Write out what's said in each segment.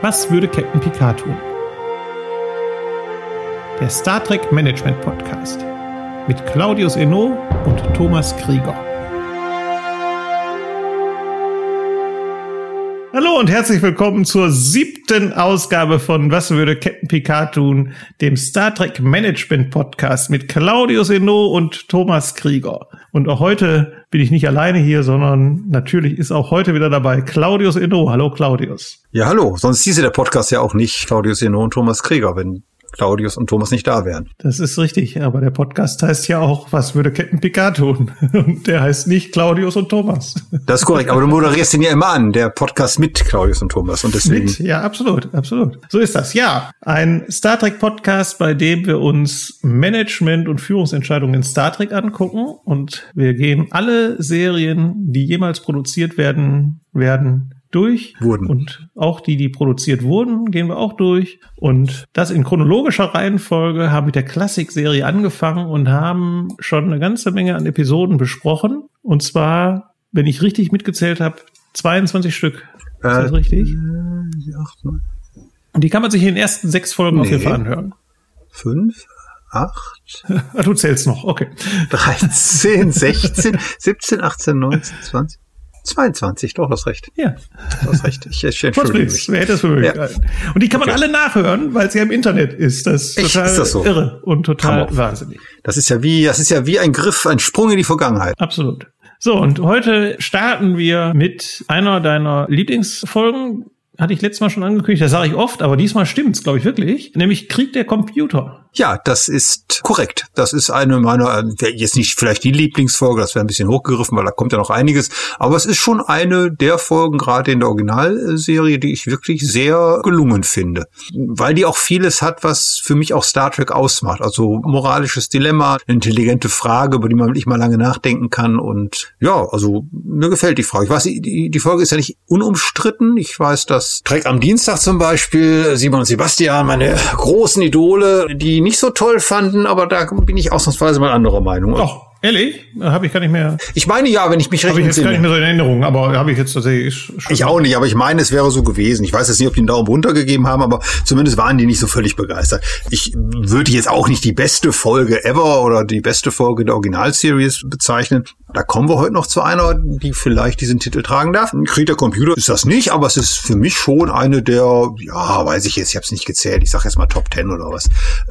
Was würde Captain Picard tun? Der Star Trek Management Podcast mit Claudius Eno und Thomas Krieger. Hallo und herzlich willkommen zur siebten Ausgabe von Was würde Captain Picard tun, dem Star Trek Management Podcast mit Claudius Eno und Thomas Krieger. Und auch heute bin ich nicht alleine hier, sondern natürlich ist auch heute wieder dabei Claudius Eno. Hallo Claudius. Ja, hallo. Sonst hieße der Podcast ja auch nicht Claudius Eno und Thomas Krieger, wenn Claudius und Thomas nicht da wären. Das ist richtig, aber der Podcast heißt ja auch, was würde Captain Picard tun? Und der heißt nicht Claudius und Thomas. Das ist korrekt, aber du moderierst ihn ja immer an, der Podcast mit Claudius und Thomas und deswegen. Mit, ja, absolut, absolut. So ist das, ja. Ein Star Trek Podcast, bei dem wir uns Management und Führungsentscheidungen in Star Trek angucken und wir gehen alle Serien, die jemals produziert werden, werden durch. Wurden. Und auch die, die produziert wurden, gehen wir auch durch. Und das in chronologischer Reihenfolge haben mit der Klassikserie angefangen und haben schon eine ganze Menge an Episoden besprochen. Und zwar, wenn ich richtig mitgezählt habe, 22 Stück. Ist äh, das richtig? Äh, acht, und die kann man sich in den ersten sechs Folgen nee. auf jeden Fall anhören. Fünf? Acht? du zählst noch, okay. 13, 16, 17, 18, 19, 20. 22, doch, hast recht. Ja. Du hast recht. Ich, ich entschuldige mich. Wer hätte es möglich ja. Und die kann man okay. alle nachhören, weil sie ja im Internet ist. Das ist Echt? total ist das so? irre und total wahnsinnig. Das ist ja wie, das ist ja wie ein Griff, ein Sprung in die Vergangenheit. Absolut. So, und heute starten wir mit einer deiner Lieblingsfolgen, hatte ich letztes Mal schon angekündigt, das sage ich oft, aber diesmal stimmt's, glaube ich wirklich, nämlich Krieg der Computer. Ja, das ist korrekt. Das ist eine meiner, jetzt nicht vielleicht die Lieblingsfolge, das wäre ein bisschen hochgegriffen, weil da kommt ja noch einiges, aber es ist schon eine der Folgen, gerade in der Originalserie, die ich wirklich sehr gelungen finde. Weil die auch vieles hat, was für mich auch Star Trek ausmacht. Also moralisches Dilemma, intelligente Frage, über die man wirklich mal lange nachdenken kann und ja, also mir gefällt die Frage. Ich weiß, die, Folge ist ja nicht unumstritten. Ich weiß, dass Trek am Dienstag zum Beispiel, Simon und Sebastian, meine großen Idole, die nicht so toll fanden, aber da bin ich ausnahmsweise mal anderer Meinung. Doch. Ehrlich? Habe ich gar nicht mehr. Ich meine ja, wenn ich mich recht Habe ich jetzt gar nicht mehr so in Erinnerung, aber habe ich jetzt tatsächlich. Ich auch nicht, aber ich meine, es wäre so gewesen. Ich weiß jetzt nicht, ob die einen Daumen runtergegeben haben, aber zumindest waren die nicht so völlig begeistert. Ich würde jetzt auch nicht die beste Folge ever oder die beste Folge der Originalseries bezeichnen. Da kommen wir heute noch zu einer, die vielleicht diesen Titel tragen darf. Krieg der Computer ist das nicht, aber es ist für mich schon eine der, ja, weiß ich jetzt, ich habe es nicht gezählt. Ich sage jetzt mal Top Ten oder was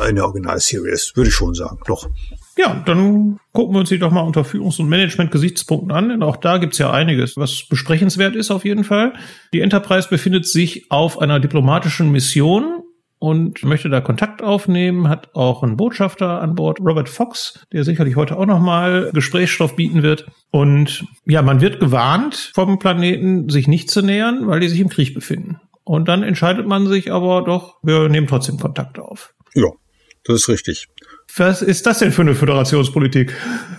in der Originalseries, würde ich schon sagen. Doch. Ja, dann gucken wir uns die doch mal unter Führungs- und Management-Gesichtspunkten an, denn auch da gibt's ja einiges, was besprechenswert ist auf jeden Fall. Die Enterprise befindet sich auf einer diplomatischen Mission und möchte da Kontakt aufnehmen, hat auch einen Botschafter an Bord, Robert Fox, der sicherlich heute auch nochmal Gesprächsstoff bieten wird. Und ja, man wird gewarnt vom Planeten, sich nicht zu nähern, weil die sich im Krieg befinden. Und dann entscheidet man sich aber doch, wir nehmen trotzdem Kontakt auf. Ja, das ist richtig. Was ist das denn für eine Föderationspolitik?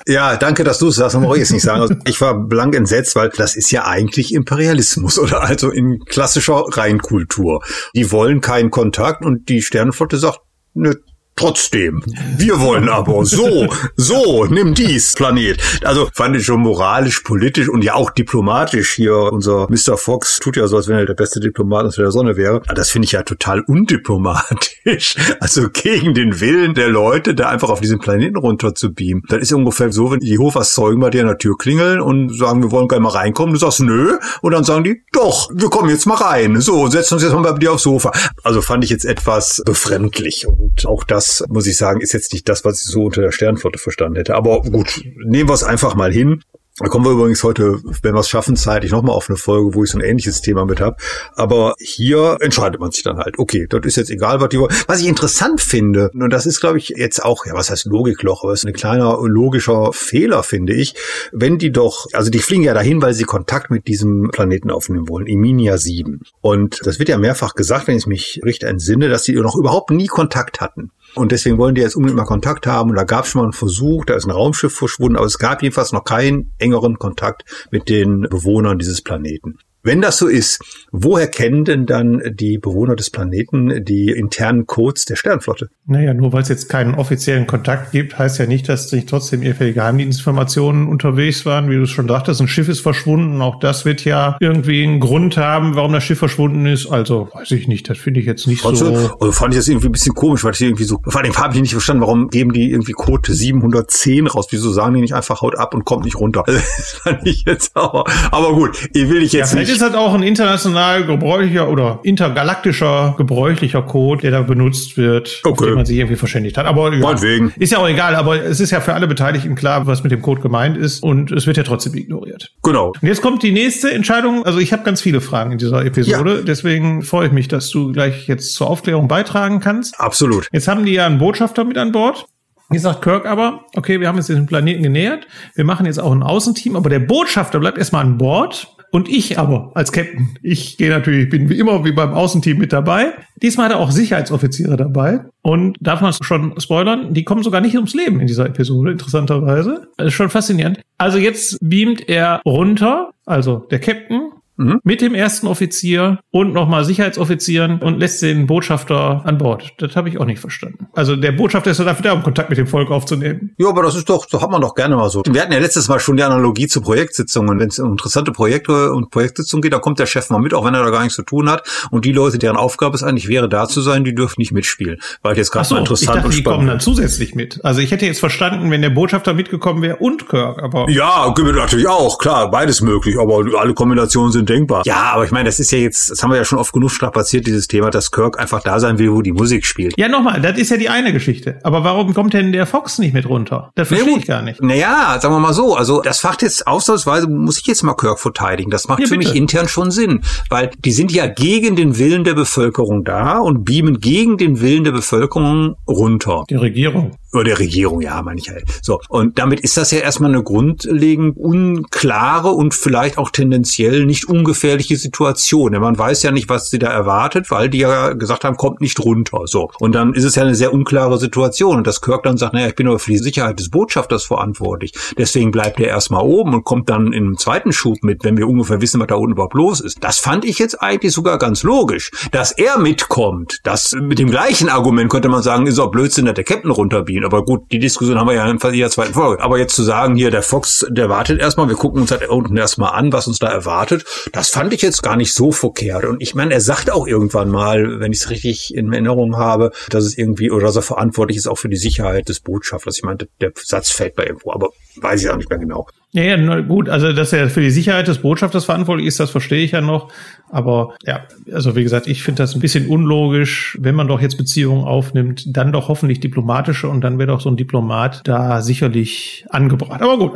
Ja, danke, dass du es sagst. Das muss ich jetzt nicht sagen. Also ich war blank entsetzt, weil das ist ja eigentlich Imperialismus oder also in klassischer Reinkultur. Die wollen keinen Kontakt und die Sternenflotte sagt, nö, Trotzdem, wir wollen aber so, so, nimm dies, Planet. Also fand ich schon moralisch, politisch und ja auch diplomatisch hier. Unser Mr. Fox tut ja so, als wenn er der beste Diplomat unter der Sonne wäre. Das finde ich ja total undiplomatisch. Also gegen den Willen der Leute, da einfach auf diesen Planeten runter zu beamen. Das ist ungefähr so, wenn die Jehovas Zeugen bei dir an der Tür klingeln und sagen, wir wollen gerne mal reinkommen. Du sagst, nö. Und dann sagen die, doch, wir kommen jetzt mal rein. So, setzen uns jetzt mal bei dir aufs Sofa. Also fand ich jetzt etwas befremdlich und auch das muss ich sagen, ist jetzt nicht das, was ich so unter der Sternflotte verstanden hätte. Aber gut, nehmen wir es einfach mal hin. Da kommen wir übrigens heute, wenn wir es schaffen, zeitlich nochmal auf eine Folge, wo ich so ein ähnliches Thema mit habe. Aber hier entscheidet man sich dann halt, okay, das ist jetzt egal, was die wollen. Was ich interessant finde, und das ist, glaube ich, jetzt auch, ja, was heißt Logikloch, aber es ist ein kleiner logischer Fehler, finde ich, wenn die doch, also die fliegen ja dahin, weil sie Kontakt mit diesem Planeten aufnehmen wollen, Iminia 7. Und das wird ja mehrfach gesagt, wenn ich mich richtig entsinne, dass die noch überhaupt nie Kontakt hatten. Und deswegen wollen die jetzt unbedingt mal Kontakt haben. Und da gab es schon mal einen Versuch, da ist ein Raumschiff verschwunden, aber es gab jedenfalls noch keinen engeren Kontakt mit den Bewohnern dieses Planeten. Wenn das so ist, woher kennen denn dann die Bewohner des Planeten die internen Codes der Sternflotte? Naja, nur weil es jetzt keinen offiziellen Kontakt gibt, heißt ja nicht, dass nicht trotzdem irgendwelche Geheimdienstinformationen unterwegs waren. Wie du es schon dachtest, ein Schiff ist verschwunden. Auch das wird ja irgendwie einen Grund haben, warum das Schiff verschwunden ist. Also weiß ich nicht, das finde ich jetzt nicht also, so. Also fand ich das irgendwie ein bisschen komisch, weil ich irgendwie so, vor allem habe ich nicht verstanden, warum geben die irgendwie Code 710 raus? Wieso sagen die nicht einfach haut ab und kommt nicht runter? das fand ich jetzt aber, aber gut, ich will ich jetzt ja, nicht ist halt auch ein international gebräuchlicher oder intergalaktischer gebräuchlicher Code, der da benutzt wird, okay. auf den man sich irgendwie verständigt hat. Aber ja, ist ja auch egal, aber es ist ja für alle Beteiligten klar, was mit dem Code gemeint ist und es wird ja trotzdem ignoriert. Genau. Und jetzt kommt die nächste Entscheidung. Also ich habe ganz viele Fragen in dieser Episode, ja. deswegen freue ich mich, dass du gleich jetzt zur Aufklärung beitragen kannst. Absolut. Jetzt haben die ja einen Botschafter mit an Bord. Hier sagt Kirk aber, okay, wir haben jetzt den Planeten genähert, wir machen jetzt auch ein Außenteam, aber der Botschafter bleibt erstmal an Bord und ich aber als Captain, ich gehe natürlich, bin wie immer wie beim Außenteam mit dabei. Diesmal hat er auch Sicherheitsoffiziere dabei. Und darf man schon spoilern, die kommen sogar nicht ums Leben in dieser Episode, interessanterweise. Das ist schon faszinierend. Also jetzt beamt er runter, also der Captain mhm. mit dem ersten Offizier und nochmal Sicherheitsoffizieren und lässt den Botschafter an Bord. Das habe ich auch nicht verstanden. Also der Botschafter ist ja dafür da, um Kontakt mit dem Volk aufzunehmen. Ja, aber das ist doch, so hat man doch gerne mal so. Wir hatten ja letztes Mal schon die Analogie zu Projektsitzungen. Wenn es um interessante Projekte und Projektsitzungen geht, da kommt der Chef mal mit, auch wenn er da gar nichts zu tun hat. Und die Leute, deren Aufgabe es eigentlich wäre, da zu sein, die dürfen nicht mitspielen. Weil jetzt gerade so, interessant ich dachte, und spannend. Die kommen dann zusätzlich mit. Also ich hätte jetzt verstanden, wenn der Botschafter mitgekommen wäre und Kirk, aber. Ja, natürlich auch, klar, beides möglich, aber alle Kombinationen sind denkbar. Ja, aber ich meine, das ist ja jetzt, das haben wir ja schon oft genug strapaziert, dieses Thema, dass Kirk einfach da sein will, wo die Musik spielt. Ja, nochmal, das ist ja die eine Geschichte. Aber warum kommt denn der Fox nicht mit runter? Das verstehe ich gar nicht. Naja, sagen wir mal so, also das Fakt jetzt ausnahmsweise muss ich jetzt mal Kirk verteidigen. Das macht ja, für bitte. mich intern schon Sinn, weil die sind ja gegen den Willen der Bevölkerung da und beamen gegen den Willen der Bevölkerung runter. Die Regierung. Oder der Regierung, ja, meine ich halt. So. Und damit ist das ja erstmal eine grundlegend unklare und vielleicht auch tendenziell nicht ungefährliche Situation. Denn man weiß ja nicht, was sie da erwartet, weil die ja gesagt haben, kommt nicht runter. So. Und dann ist es ja eine sehr unklare Situation. Und dass Kirk dann sagt, naja, ich bin aber für die Sicherheit des Botschafters verantwortlich. Deswegen bleibt er erstmal oben und kommt dann im zweiten Schub mit, wenn wir ungefähr wissen, was da unten überhaupt los ist. Das fand ich jetzt eigentlich sogar ganz logisch. Dass er mitkommt, das mit dem gleichen Argument könnte man sagen, ist auch Blödsinn, dass der Captain runterbiegt spielen. Aber gut, die Diskussion haben wir ja in jeder zweiten Folge. Aber jetzt zu sagen, hier, der Fox, der wartet erstmal, wir gucken uns halt unten erstmal an, was uns da erwartet, das fand ich jetzt gar nicht so verkehrt. Und ich meine, er sagt auch irgendwann mal, wenn ich es richtig in Erinnerung habe, dass es irgendwie, oder dass er verantwortlich ist auch für die Sicherheit des Botschafters. Ich meinte, der Satz fällt bei irgendwo, aber weiß ich auch nicht mehr genau. Ja, ja, gut, also dass er für die Sicherheit des Botschafters verantwortlich ist, das verstehe ich ja noch. Aber ja, also wie gesagt, ich finde das ein bisschen unlogisch, wenn man doch jetzt Beziehungen aufnimmt, dann doch hoffentlich diplomatische und dann wäre doch so ein Diplomat da sicherlich angebracht. Aber gut,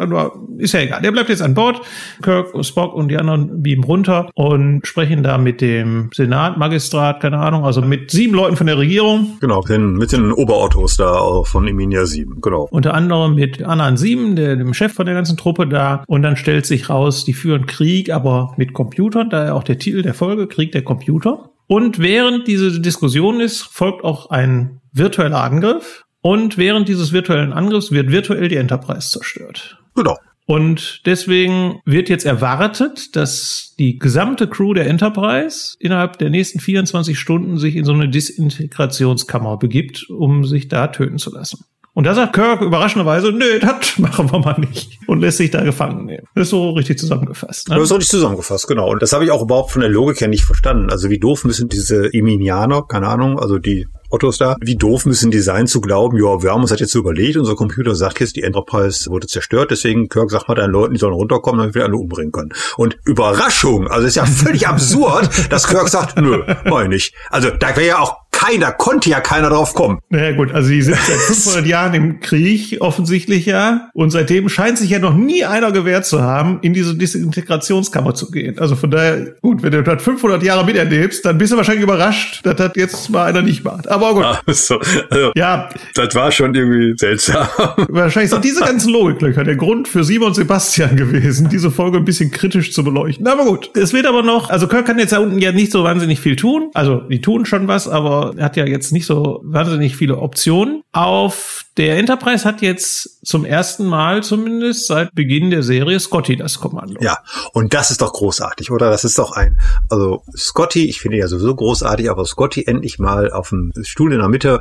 ist ja egal. Der bleibt jetzt an Bord. Kirk, Spock und die anderen beamen runter und sprechen da mit dem Senat, Magistrat, keine Ahnung, also mit sieben Leuten von der Regierung. Genau, mit den Oberautos da von Eminia 7, genau. Unter anderem mit Anan 7, der, dem Chef von der ganzen Truppe Gruppe da und dann stellt sich raus, die führen Krieg, aber mit Computern, daher auch der Titel der Folge, Krieg der Computer. Und während diese Diskussion ist, folgt auch ein virtueller Angriff. Und während dieses virtuellen Angriffs wird virtuell die Enterprise zerstört. Genau. Und deswegen wird jetzt erwartet, dass die gesamte Crew der Enterprise innerhalb der nächsten 24 Stunden sich in so eine Disintegrationskammer begibt, um sich da töten zu lassen. Und da sagt Kirk überraschenderweise, nö, das machen wir mal nicht. Und lässt sich da gefangen nehmen. Das ist so richtig zusammengefasst. Ne? Das ist richtig zusammengefasst, genau. Und das habe ich auch überhaupt von der Logik her nicht verstanden. Also wie doof müssen diese Eminianer, keine Ahnung, also die Ottos da. Wie doof müssen die sein zu glauben, ja, wir haben uns das jetzt überlegt, unser Computer sagt jetzt, die Enterprise wurde zerstört, deswegen Kirk sagt mal deinen Leuten, die sollen runterkommen, damit wir alle umbringen können. Und Überraschung, also ist ja völlig absurd, dass Kirk sagt, nö, mach ich nicht. Also da wäre ja auch keiner, konnte ja keiner drauf kommen. Naja gut, also die sind seit 500 Jahren im Krieg, offensichtlich ja. Und seitdem scheint sich ja noch nie einer gewehrt zu haben, in diese Disintegrationskammer zu gehen. Also von daher, gut, wenn du das 500 Jahre miterlebst, dann bist du wahrscheinlich überrascht, dass das jetzt mal einer nicht macht. Aber gut. Ah, so, also, ja. Das war schon irgendwie seltsam. Wahrscheinlich sind diese ganzen Logiklöcher der Grund für Simon und Sebastian gewesen, diese Folge ein bisschen kritisch zu beleuchten. Aber gut, es wird aber noch, also Kirk kann jetzt da unten ja nicht so wahnsinnig viel tun. Also, die tun schon was, aber hat ja jetzt nicht so wahnsinnig viele Optionen. Auf der Enterprise hat jetzt zum ersten Mal zumindest seit Beginn der Serie Scotty das Kommando. Ja, und das ist doch großartig, oder? Das ist doch ein, also Scotty, ich finde ja sowieso großartig, aber Scotty endlich mal auf dem Stuhl in der Mitte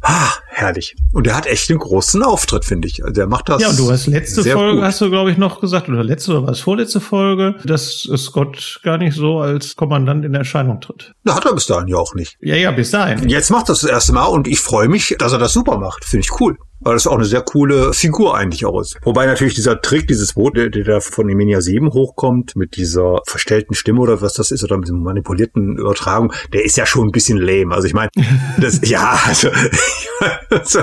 Ah, herrlich. Und er hat echt einen großen Auftritt, finde ich. Also der macht das. Ja, und du hast letzte Folge, gut. hast du, glaube ich, noch gesagt, oder letzte oder was vorletzte Folge, dass Scott gar nicht so als Kommandant in Erscheinung tritt. Da hat er bis dahin ja auch nicht. Ja, ja, bis dahin. Jetzt macht er das, das erste Mal und ich freue mich, dass er das super macht. Finde ich cool. Weil das auch eine sehr coole Figur eigentlich auch ist. Wobei natürlich dieser Trick, dieses Boot, der, der da von Eminia 7 hochkommt, mit dieser verstellten Stimme oder was das ist, oder mit diesem manipulierten Übertragung, der ist ja schon ein bisschen lame. Also ich meine, das, ja, also, also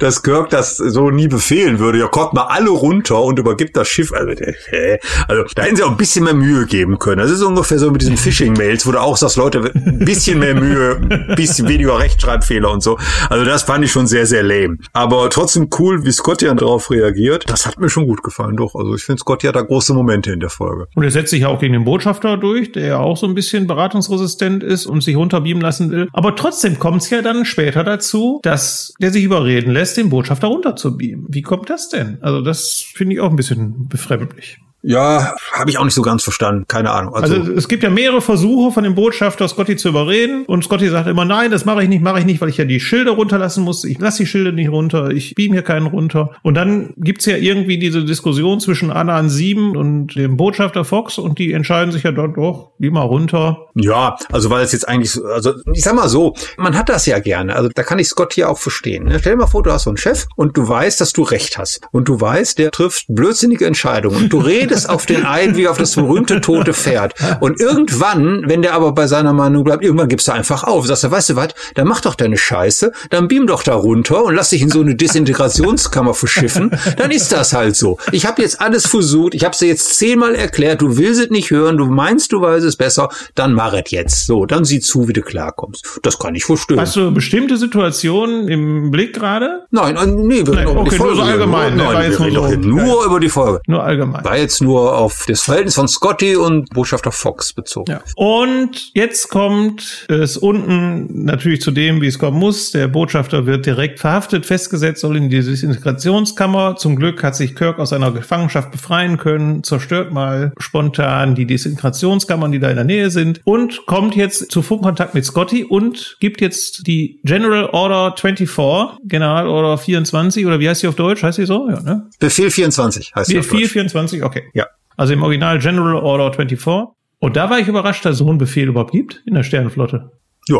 dass Kirk das so nie befehlen würde. Ja, kommt mal alle runter und übergibt das Schiff. Also, äh, also da hätten sie auch ein bisschen mehr Mühe geben können. Das ist ungefähr so mit diesen Phishing-Mails, wo du auch sagst, Leute, ein bisschen mehr Mühe, ein bisschen weniger Rechtschreibfehler und so. Also das fand ich schon sehr, sehr lame. Aber trotzdem cool, wie Scotty dann darauf reagiert. Das hat mir schon gut gefallen, doch. Also ich finde, Scotty hat da große Momente in der Folge. Und er setzt sich ja auch gegen den Botschafter durch, der ja auch so ein bisschen beratungsresistent ist und sich runterbeamen lassen will. Aber trotzdem kommt es ja dann später dazu, dass der sich über reden lässt, den Botschafter runterzubeamen. Wie kommt das denn? Also das finde ich auch ein bisschen befremdlich. Ja, habe ich auch nicht so ganz verstanden. Keine Ahnung. Also, also, es gibt ja mehrere Versuche von dem Botschafter Scotty zu überreden und Scotty sagt immer, nein, das mache ich nicht, mache ich nicht, weil ich ja die Schilde runterlassen muss. Ich lasse die Schilde nicht runter, ich beam hier keinen runter. Und dann gibt's ja irgendwie diese Diskussion zwischen Anna an 7 und dem Botschafter Fox und die entscheiden sich ja dort doch, geh mal runter. Ja, also weil es jetzt eigentlich so, also ich sag mal so, man hat das ja gerne. Also da kann ich Scott hier auch verstehen. Ne? Stell dir mal vor, du hast so einen Chef und du weißt, dass du recht hast. Und du weißt, der trifft blödsinnige Entscheidungen und du redest es auf den ein wie auf das berühmte tote Pferd. Und irgendwann, wenn der aber bei seiner Meinung bleibt, irgendwann gibst du einfach auf. Sagst du, weißt du was, dann mach doch deine Scheiße, dann beam doch da runter und lass dich in so eine Desintegrationskammer verschiffen. Dann ist das halt so. Ich habe jetzt alles versucht, ich habe es dir jetzt zehnmal erklärt, du willst es nicht hören, du meinst, du weißt es besser, dann mach es jetzt. So, dann sieh zu, wie du klarkommst. Das kann ich verstehen. Hast du bestimmte Situationen im Blick gerade? Nein, äh, nee, wir reden okay. Nur so allgemein. Nein, wir reden nur, nur über die Folge. Nur allgemein. War jetzt nur auf das Verhältnis von Scotty und Botschafter Fox bezogen. Ja. Und jetzt kommt es unten natürlich zu dem, wie es kommen muss. Der Botschafter wird direkt verhaftet, festgesetzt, soll in die Desintegrationskammer. Zum Glück hat sich Kirk aus seiner Gefangenschaft befreien können, zerstört mal spontan die Desintegrationskammern, die da in der Nähe sind und kommt jetzt zu Funkkontakt mit Scotty und gibt jetzt die General Order 24, General Order 24 oder wie heißt sie auf Deutsch? Heißt sie so? Ja, ne? Befehl 24 heißt sie. Befehl 24, okay. Ja. Also im Original General Order 24. Und da war ich überrascht, dass es so einen Befehl überhaupt gibt in der Sternenflotte. Ja,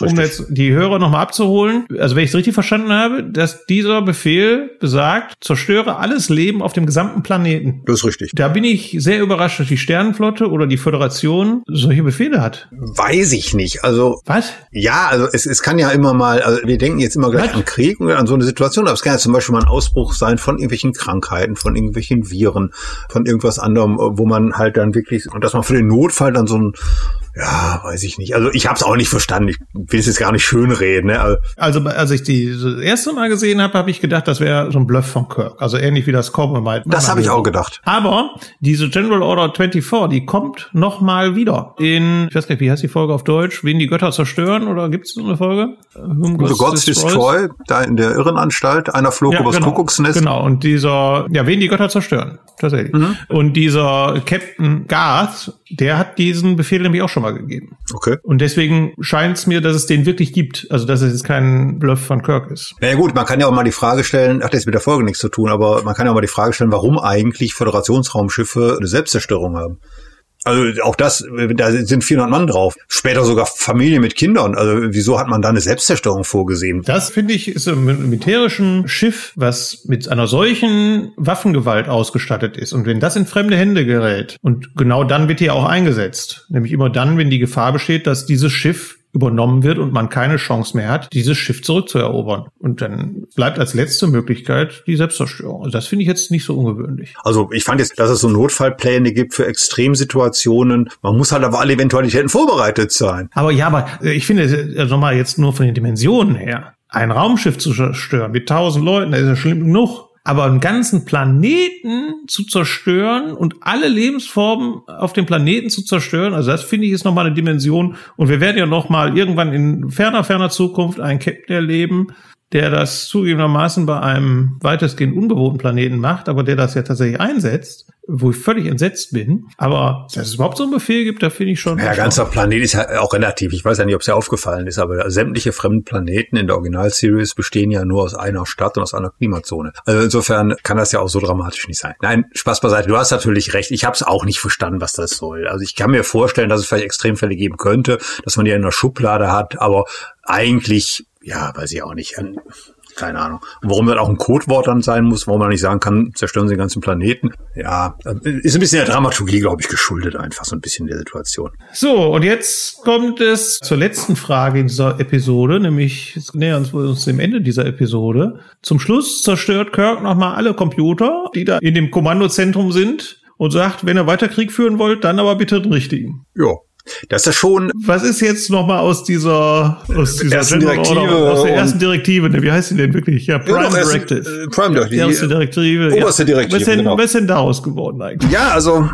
um jetzt die Hörer nochmal abzuholen, also wenn ich es richtig verstanden habe, dass dieser Befehl besagt, zerstöre alles Leben auf dem gesamten Planeten. Das ist richtig. Da bin ich sehr überrascht, dass die Sternenflotte oder die Föderation solche Befehle hat. Weiß ich nicht. Also. Was? Ja, also es, es kann ja immer mal, also wir denken jetzt immer gleich Was? an Krieg und an so eine Situation, aber es kann ja zum Beispiel mal ein Ausbruch sein von irgendwelchen Krankheiten, von irgendwelchen Viren, von irgendwas anderem, wo man halt dann wirklich, und dass man für den Notfall dann so ein ja, weiß ich nicht. Also ich habe es auch nicht verstanden. Ich will es jetzt gar nicht schön reden. Ne? Also, also als ich die das erste Mal gesehen habe, habe ich gedacht, das wäre so ein Bluff von Kirk. Also ähnlich wie das Compromise. Das habe ich auch gedacht. Aber diese General Order 24, die kommt noch mal wieder in, ich weiß nicht, wie heißt die Folge auf Deutsch? Wen die Götter zerstören? Oder gibt es so eine Folge? Whom The Gods Destroy, da in der Irrenanstalt. Einer flog ja, übers genau, Kuckucksnest. Genau, und dieser, ja, wen die Götter zerstören. Tatsächlich. Mhm. Und dieser Captain Garth, der hat diesen Befehl nämlich auch schon mal gegeben. Okay. Und deswegen scheint es mir, dass es den wirklich gibt. Also, dass es jetzt kein Bluff von Kirk ist. Na ja, gut, man kann ja auch mal die Frage stellen, hat jetzt mit der Folge nichts zu tun, aber man kann ja auch mal die Frage stellen, warum eigentlich Föderationsraumschiffe eine Selbstzerstörung haben. Also auch das, da sind 400 Mann drauf. Später sogar Familie mit Kindern. Also wieso hat man da eine Selbstzerstörung vorgesehen? Das finde ich ist ein militärischen Schiff, was mit einer solchen Waffengewalt ausgestattet ist. Und wenn das in fremde Hände gerät und genau dann wird hier auch eingesetzt. Nämlich immer dann, wenn die Gefahr besteht, dass dieses Schiff übernommen wird und man keine Chance mehr hat, dieses Schiff zurückzuerobern. Und dann bleibt als letzte Möglichkeit die Selbstzerstörung. Also das finde ich jetzt nicht so ungewöhnlich. Also ich fand jetzt, dass es so Notfallpläne gibt für Extremsituationen. Man muss halt auf alle Eventualitäten vorbereitet sein. Aber ja, aber ich finde, also mal jetzt nur von den Dimensionen her, ein Raumschiff zu zerstören mit tausend Leuten, das ist ja schlimm genug. Aber einen ganzen Planeten zu zerstören und alle Lebensformen auf dem Planeten zu zerstören, also das finde ich ist nochmal eine Dimension. Und wir werden ja nochmal irgendwann in ferner, ferner Zukunft einen Captain erleben, der das zugegebenermaßen bei einem weitestgehend unbewohnten Planeten macht, aber der das ja tatsächlich einsetzt, wo ich völlig entsetzt bin. Aber dass es überhaupt so einen Befehl gibt, da finde ich schon. Ja, ganzer Planet ist ja auch relativ. Ich weiß ja nicht, ob es ja aufgefallen ist, aber sämtliche fremden Planeten in der Originalseries bestehen ja nur aus einer Stadt und aus einer Klimazone. Also insofern kann das ja auch so dramatisch nicht sein. Nein, Spaß beiseite. Du hast natürlich recht. Ich habe es auch nicht verstanden, was das soll. Also ich kann mir vorstellen, dass es vielleicht Extremfälle geben könnte, dass man die in einer Schublade hat, aber eigentlich ja, weiß ich auch nicht. Keine Ahnung. Und warum das auch ein Codewort dann sein muss, warum man nicht sagen kann, zerstören sie den ganzen Planeten. Ja, ist ein bisschen der Dramaturgie, glaube ich, geschuldet einfach so ein bisschen der Situation. So, und jetzt kommt es zur letzten Frage in dieser Episode, nämlich jetzt nähern wir uns dem Ende dieser Episode. Zum Schluss zerstört Kirk nochmal alle Computer, die da in dem Kommandozentrum sind und sagt, wenn ihr weiter Krieg führen wollt, dann aber bitte den richtigen. Ja, das ist ja schon. Was ist jetzt nochmal aus dieser, aus dieser ersten Direktive? Oder, aus der ersten Direktive, ne, wie heißt die denn wirklich? Ja, Prime ja, Directive. Äh, Prime Directive. Die erste Direktive. Oberste Direktive. Was ist, denn, genau. was ist denn daraus geworden eigentlich? Ja, also,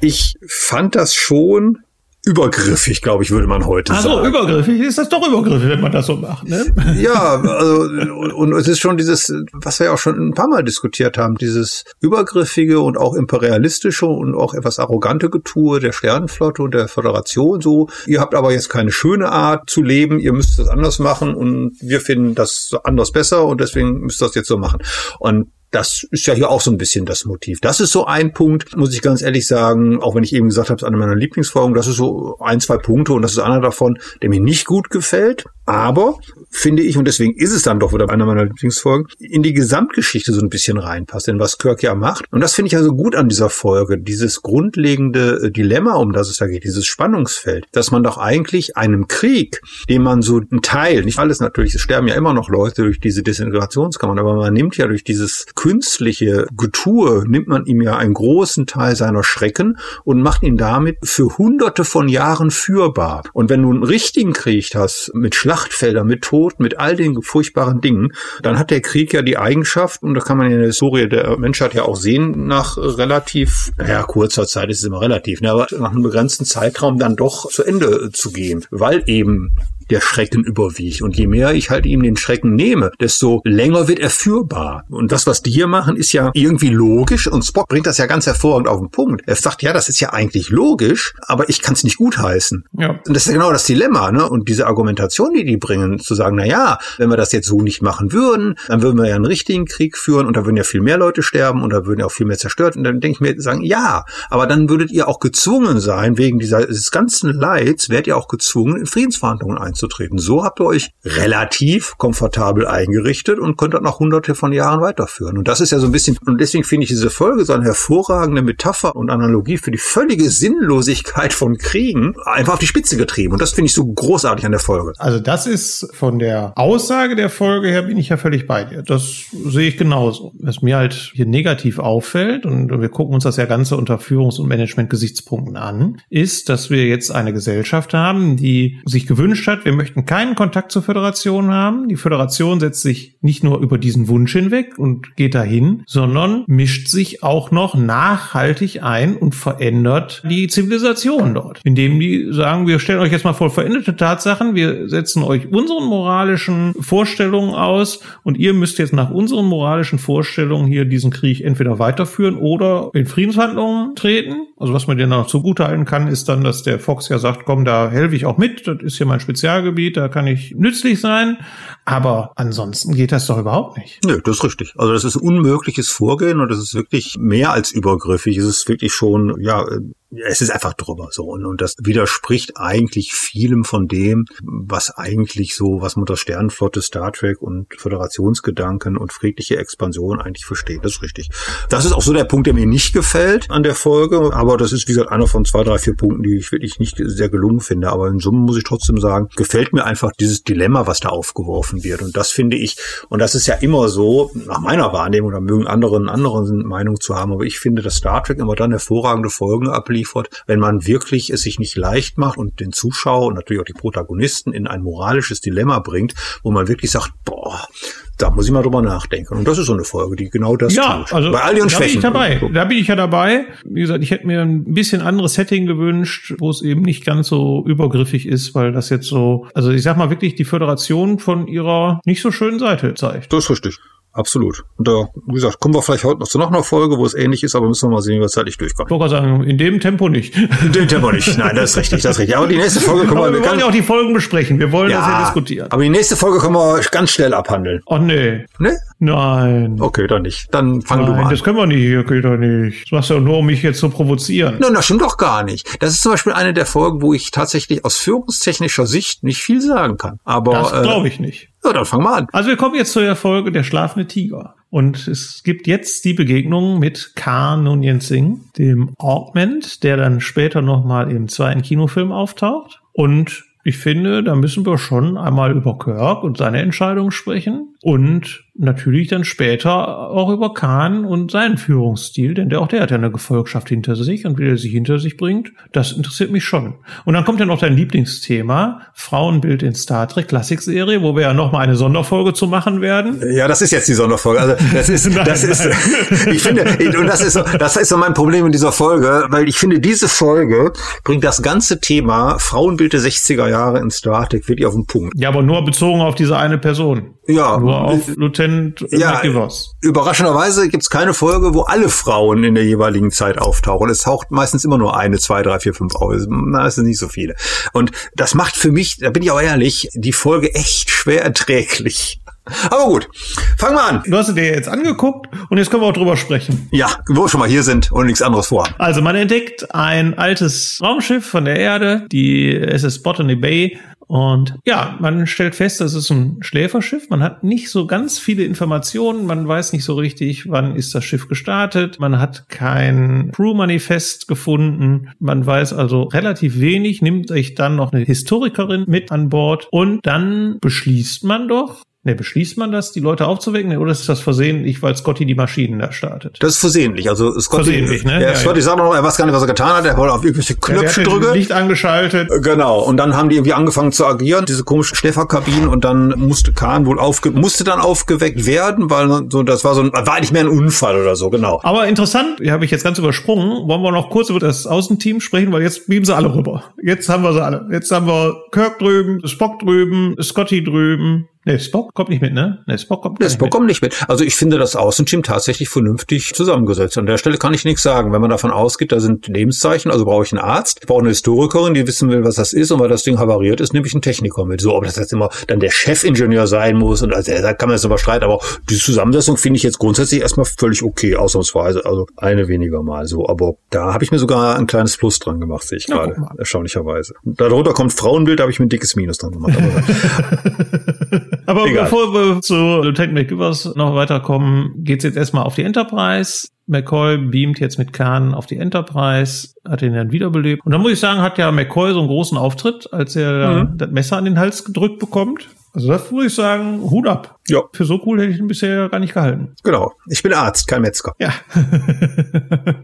ich fand das schon übergriffig, glaube ich, würde man heute also, sagen. Also übergriffig ist das doch übergriffig, wenn man das so macht, ne? Ja, also und, und es ist schon dieses, was wir ja auch schon ein paar Mal diskutiert haben, dieses übergriffige und auch imperialistische und auch etwas arrogante Getue der Sternenflotte und der Föderation so. Ihr habt aber jetzt keine schöne Art zu leben, ihr müsst es anders machen und wir finden das anders besser und deswegen müsst ihr das jetzt so machen. Und das ist ja hier auch so ein bisschen das Motiv. Das ist so ein Punkt, muss ich ganz ehrlich sagen, auch wenn ich eben gesagt habe, es ist eine meiner Lieblingsfolgen, das ist so ein, zwei Punkte und das ist einer davon, der mir nicht gut gefällt. Aber finde ich, und deswegen ist es dann doch wieder einer meiner Lieblingsfolgen, in die Gesamtgeschichte so ein bisschen reinpasst, denn was Kirk ja macht. Und das finde ich also gut an dieser Folge, dieses grundlegende äh, Dilemma, um das es da geht, dieses Spannungsfeld, dass man doch eigentlich einem Krieg, den man so einen Teil, nicht alles natürlich, es sterben ja immer noch Leute durch diese Desintegrationskammern, aber man nimmt ja durch dieses künstliche Getue, nimmt man ihm ja einen großen Teil seiner Schrecken und macht ihn damit für hunderte von Jahren führbar. Und wenn du einen richtigen Krieg hast, mit Schlachtfeldern, mit Tod, mit all den furchtbaren Dingen, dann hat der Krieg ja die Eigenschaft, und da kann man in der Historie der Menschheit ja auch sehen, nach relativ, naja, kurzer Zeit ist es immer relativ, ne, aber nach einem begrenzten Zeitraum dann doch zu Ende zu gehen, weil eben der Schrecken überwiegt. Und je mehr ich halt ihm den Schrecken nehme, desto länger wird er führbar. Und das, was die hier machen, ist ja irgendwie logisch. Und Spock bringt das ja ganz hervorragend auf den Punkt. Er sagt, ja, das ist ja eigentlich logisch, aber ich kann es nicht gutheißen. Ja. Und das ist ja genau das Dilemma. Ne? Und diese Argumentation, die die bringen, zu sagen, na ja, wenn wir das jetzt so nicht machen würden, dann würden wir ja einen richtigen Krieg führen und da würden ja viel mehr Leute sterben und da würden ja auch viel mehr zerstört. Und dann denke ich mir, sagen, ja, aber dann würdet ihr auch gezwungen sein, wegen dieser, dieses ganzen Leids, werdet ihr auch gezwungen, in Friedensverhandlungen einzugehen einzutreten. So habt ihr euch relativ komfortabel eingerichtet und könnt das noch hunderte von Jahren weiterführen. Und das ist ja so ein bisschen, und deswegen finde ich diese Folge so eine hervorragende Metapher und Analogie für die völlige Sinnlosigkeit von Kriegen einfach auf die Spitze getrieben. Und das finde ich so großartig an der Folge. Also das ist von der Aussage der Folge her bin ich ja völlig bei dir. Das sehe ich genauso. Was mir halt hier negativ auffällt, und wir gucken uns das ja Ganze unter Führungs- und Management-Gesichtspunkten an, ist, dass wir jetzt eine Gesellschaft haben, die sich gewünscht hat, wir möchten keinen Kontakt zur Föderation haben. Die Föderation setzt sich nicht nur über diesen Wunsch hinweg und geht dahin, sondern mischt sich auch noch nachhaltig ein und verändert die Zivilisation dort. Indem die sagen, wir stellen euch jetzt mal vor veränderte Tatsachen, wir setzen euch unseren moralischen Vorstellungen aus und ihr müsst jetzt nach unseren moralischen Vorstellungen hier diesen Krieg entweder weiterführen oder in Friedensverhandlungen treten. Also was man dir noch zugutehalten kann, ist dann, dass der Fox ja sagt, komm, da helfe ich auch mit, das ist hier mein Spezial Spezialgebiet, da kann ich nützlich sein. Aber ansonsten geht das doch überhaupt nicht. Nö, das ist richtig. Also das ist ein unmögliches Vorgehen und das ist wirklich mehr als übergriffig. Es ist wirklich schon, ja, es ist einfach drüber so und, und das widerspricht eigentlich vielem von dem, was eigentlich so, was man unter Sternenflotte, Star Trek und Föderationsgedanken und friedliche Expansion eigentlich versteht. Das ist richtig. Das ist auch so der Punkt, der mir nicht gefällt an der Folge, aber das ist wie gesagt einer von zwei, drei, vier Punkten, die ich wirklich nicht sehr gelungen finde. Aber in Summe muss ich trotzdem sagen, gefällt mir einfach dieses Dilemma, was da aufgeworfen wird. Und das finde ich, und das ist ja immer so, nach meiner Wahrnehmung, da mögen andere eine andere Meinung zu haben, aber ich finde, dass Star Trek immer dann hervorragende Folgen abliefert, wenn man wirklich es sich nicht leicht macht und den Zuschauer und natürlich auch die Protagonisten in ein moralisches Dilemma bringt, wo man wirklich sagt, boah, da muss ich mal drüber nachdenken. Und das ist so eine Folge, die genau das ja, tut. Also, Bei all ihren da Schwächen. bin ich dabei. Da bin ich ja dabei. Wie gesagt, ich hätte mir ein bisschen anderes Setting gewünscht, wo es eben nicht ganz so übergriffig ist, weil das jetzt so, also ich sag mal wirklich die Föderation von ihrer nicht so schönen Seite zeigt. Das ist richtig. Absolut. Und da, wie gesagt, kommen wir vielleicht heute noch zu noch einer Folge, wo es ähnlich ist, aber müssen wir mal sehen, wie wir zeitlich durchkommen. Ich wollte gerade sagen, in dem Tempo nicht. In dem Tempo nicht. Nein, das ist richtig, das ist richtig. Aber die nächste Folge können Aber wir, wir wollen ja auch die Folgen besprechen. Wir wollen das ja ja, diskutieren. aber die nächste Folge können wir ganz schnell abhandeln. Oh nee. Ne? Nein. Okay, dann nicht. Dann fang du Nein, mal an. das können wir nicht, hier geht doch nicht. Das machst du ja nur, um mich jetzt zu provozieren. Nein, das stimmt doch gar nicht. Das ist zum Beispiel eine der Folgen, wo ich tatsächlich aus führungstechnischer Sicht nicht viel sagen kann. Aber Das äh, glaube ich nicht. Ja, dann fang mal an. Also wir kommen jetzt zu der Folge Der schlafende Tiger. Und es gibt jetzt die Begegnung mit Khan Noonien Singh, dem Augment, der dann später nochmal im zweiten Kinofilm auftaucht. Und ich finde, da müssen wir schon einmal über Kirk und seine Entscheidung sprechen und natürlich dann später auch über Khan und seinen Führungsstil, denn der auch der hat ja eine Gefolgschaft hinter sich und wie er sie hinter sich bringt, das interessiert mich schon. Und dann kommt ja noch dein Lieblingsthema, Frauenbild in Star Trek Klassikserie, wo wir ja noch mal eine Sonderfolge zu machen werden. Ja, das ist jetzt die Sonderfolge. Also das ist, Nein, das ist, ich finde, und das ist so, das ist so mein Problem in dieser Folge, weil ich finde, diese Folge bringt das ganze Thema Frauenbild der 60er Jahre in Star Trek wirklich auf den Punkt. Ja, aber nur bezogen auf diese eine Person. Ja, Nur auf Lieutenant Ja, McGivers. Überraschenderweise gibt's keine Folge, wo alle Frauen in der jeweiligen Zeit auftauchen. Es taucht meistens immer nur eine, zwei, drei, vier, fünf auf. Sind nicht so viele. Und das macht für mich, da bin ich auch ehrlich, die Folge echt schwer erträglich. Aber gut, fangen wir an. Du hast sie dir jetzt angeguckt und jetzt können wir auch drüber sprechen. Ja, wo wir schon mal hier sind und nichts anderes vor. Also man entdeckt ein altes Raumschiff von der Erde, die SS Botany Bay. Und ja, man stellt fest, das ist ein Schläferschiff. Man hat nicht so ganz viele Informationen. Man weiß nicht so richtig, wann ist das Schiff gestartet. Man hat kein Crew-Manifest gefunden. Man weiß also relativ wenig, nimmt sich dann noch eine Historikerin mit an Bord. Und dann beschließt man doch, Ne, beschließt man das, die Leute aufzuwecken? Oder ist das versehentlich, weil Scotty die Maschinen da startet? Das ist versehentlich. Also Scotty, Versehentlich, ne? Ja, Ja, Scotty ja. sagt noch, er weiß gar nicht, was er getan hat. Er wollte auf irgendwelche Ja, Knöpfe das drücken. Licht angeschaltet. Genau. Und dann haben die irgendwie angefangen zu agieren, diese komischen Schläferkabinen. Und dann musste Kahn wohl aufge musste dann aufgeweckt werden, weil so das war so ein, war eigentlich mehr ein Unfall oder so. Genau. Aber interessant, die habe ich jetzt ganz übersprungen. Wollen wir noch kurz über das Außenteam sprechen, weil jetzt beamen sie alle rüber. Jetzt haben wir sie alle. Jetzt haben wir Kirk drüben, Spock drüben, Scotty drüben. Ne, Spock kommt nicht mit, ne? Ne, Spock kommt gar Das nicht mit. bekommt nicht mit. Also ich finde das Außenteam tatsächlich vernünftig zusammengesetzt. An der Stelle kann ich nichts sagen. Wenn man davon ausgeht, da sind Lebenszeichen, also brauche ich einen Arzt, ich brauche eine Historikerin, die wissen will, was das ist und weil das Ding havariert ist, nehme ich einen Techniker mit. So, ob das jetzt immer dann der Chefingenieur sein muss und also, da kann man jetzt überstreiten, aber die Zusammensetzung finde ich jetzt grundsätzlich erstmal völlig okay, ausnahmsweise. Also eine weniger mal so. Aber da habe ich mir sogar ein kleines Plus dran gemacht, sehe ich gerade. Erstaunlicherweise. Darunter kommt Frauenbild, da habe ich mir ein dickes Minus dran gemacht. Aber Egal. bevor wir zu Lieutenant McGivers noch weiterkommen, geht's jetzt erstmal auf die Enterprise. McCoy beamt jetzt mit Khan auf die Enterprise, hat ihn dann wiederbelebt. Und dann muss ich sagen, hat ja McCoy so einen großen Auftritt, als er Mhm. das Messer an den Hals gedrückt bekommt. Also das muss ich sagen, Hut ab. ja, Für so cool hätte ich ihn bisher gar nicht gehalten. genau. Ich bin Arzt, kein Metzger. Ja.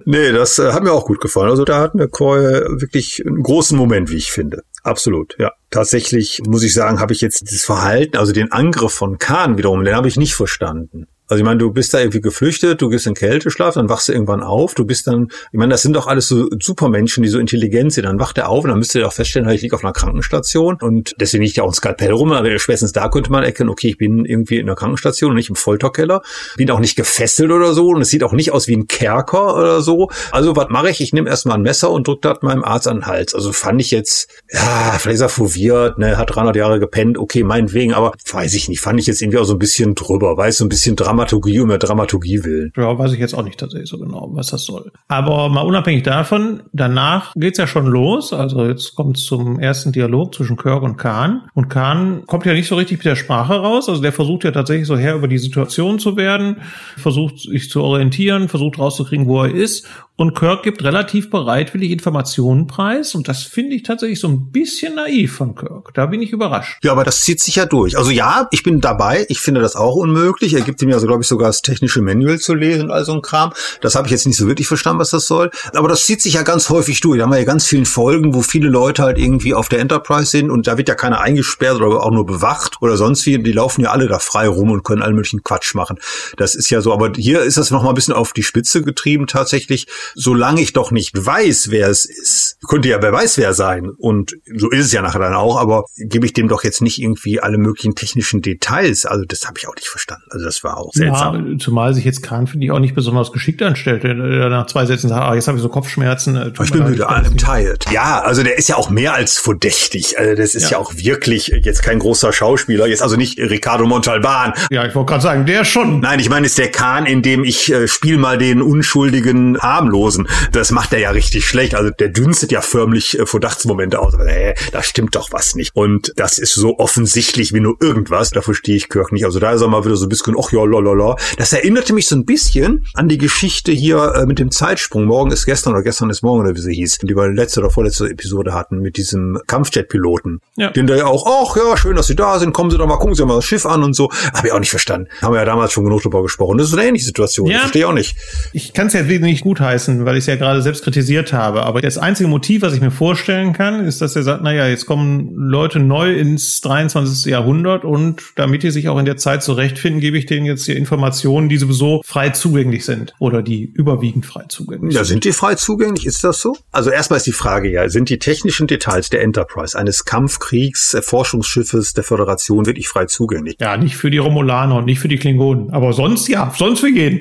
Nee, das äh, hat mir auch gut gefallen. Also da hat McCoy wirklich einen großen Moment, wie ich finde. Absolut, ja. Tatsächlich muss ich sagen, habe ich jetzt dieses Verhalten, also den Angriff von Khan wiederum, den habe ich nicht verstanden. Also ich meine, du bist da irgendwie geflüchtet, du gehst in Kälteschlaf, dann wachst du irgendwann auf, du bist dann, ich meine, das sind doch alles so Supermenschen, die so intelligent sind, dann wacht er auf und dann müsst ihr doch feststellen, ich liege auf einer Krankenstation und deswegen liegt ja auch ein Skalpell rum, aber spätestens da könnte man erkennen, okay, ich bin irgendwie in einer Krankenstation und nicht im Folterkeller, bin auch nicht gefesselt oder so und es sieht auch nicht aus wie ein Kerker oder so. Also was mache ich? Ich nehme erstmal ein Messer und drücke das meinem Arzt an den Hals. Also fand ich jetzt, ja, vielleicht ist er foviert, ne, hat 300 Jahre gepennt, okay, meinetwegen, aber weiß ich nicht, fand ich jetzt irgendwie auch so ein bisschen drüber, weiß so ein bisschen Dramaturgie um der Dramaturgie willen. Ja, weiß ich jetzt auch nicht tatsächlich so genau, was das soll. Aber mal unabhängig davon, danach geht's ja schon los. Also jetzt kommt's zum ersten Dialog zwischen Kirk und Khan. Und Khan kommt ja nicht so richtig mit der Sprache raus. Also der versucht ja tatsächlich so her über die Situation zu werden, versucht sich zu orientieren, versucht rauszukriegen, wo er ist. Und Kirk gibt relativ bereitwillig Informationen preis. Und das finde ich tatsächlich so ein bisschen naiv von Kirk. Da bin ich überrascht. Ja, aber das zieht sich ja durch. Also ja, ich bin dabei. Ich finde das auch unmöglich. Er gibt ihm ja, so, glaube ich, sogar das technische Manual zu lesen und all so ein Kram. Das habe ich jetzt nicht so wirklich verstanden, was das soll. Aber das zieht sich ja ganz häufig durch. Da haben wir ja ganz vielen Folgen, wo viele Leute halt irgendwie auf der Enterprise sind und da wird ja keiner eingesperrt oder auch nur bewacht oder sonst wie. Die laufen ja alle da frei rum und können allen möglichen Quatsch machen. Das ist ja so. Aber hier ist das noch mal ein bisschen auf die Spitze getrieben tatsächlich solange ich doch nicht weiß, wer es ist, könnte ja wer weiß wer sein. Und so ist es ja nachher dann auch, aber gebe ich dem doch jetzt nicht irgendwie alle möglichen technischen Details. Also das habe ich auch nicht verstanden. Also das war auch seltsam. Ja, zumal sich jetzt Kahn, finde ich, auch nicht besonders geschickt anstellt. Der nach zwei Sätzen sagt, ah, jetzt habe ich so Kopfschmerzen. Äh, ich bin müde, I'm tired. Ja, also der ist ja auch mehr als verdächtig. Also das ist ja, ja auch wirklich jetzt kein großer Schauspieler. Jetzt also nicht Ricardo Montalban. Ja, ich wollte gerade sagen, der schon. Nein, ich meine, ist der Kahn, in dem ich äh, spiel mal den unschuldigen harmlos Harmlosen. Das macht er ja richtig schlecht. Also der dünstet ja förmlich äh, Verdachtsmomente aus. Äh, da stimmt doch was nicht. Und das ist so offensichtlich wie nur irgendwas. Da verstehe ich Kirk nicht. Also da ist er mal wieder so ein bisschen, ach ja, lalala. Das erinnerte mich so ein bisschen an die Geschichte hier äh, mit dem Zeitsprung. Morgen ist gestern oder gestern ist morgen oder wie sie hieß. Die wir letzte oder vorletzte Episode hatten mit diesem Kampfjet-Piloten. Ja. Den da ja auch, ach ja, schön, dass Sie da sind. Kommen Sie doch mal, gucken Sie mal das Schiff an und so. Habe ich auch nicht verstanden. Haben wir ja damals schon genug darüber gesprochen. Das ist eine ähnliche Situation. Ja. Ich verstehe auch nicht. Ich kann es ja nicht gutheißen, weil ich es ja gerade selbst kritisiert habe. Aber das einzige Motiv, was ich mir vorstellen kann, ist, dass er sagt, naja, jetzt kommen Leute neu ins 23. Jahrhundert und damit die sich auch in der Zeit zurechtfinden, gebe ich denen jetzt hier Informationen, die sowieso frei zugänglich sind oder die überwiegend frei zugänglich sind. Ja, sind die frei zugänglich? Ist das so? Also erstmal ist die Frage ja, sind die technischen Details der Enterprise, eines Kampfkriegs, Forschungsschiffes der Föderation wirklich frei zugänglich? Ja, nicht für die Romulaner und nicht für die Klingonen, aber sonst ja, sonst für jeden.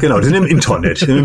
Genau, die sind im Internet. In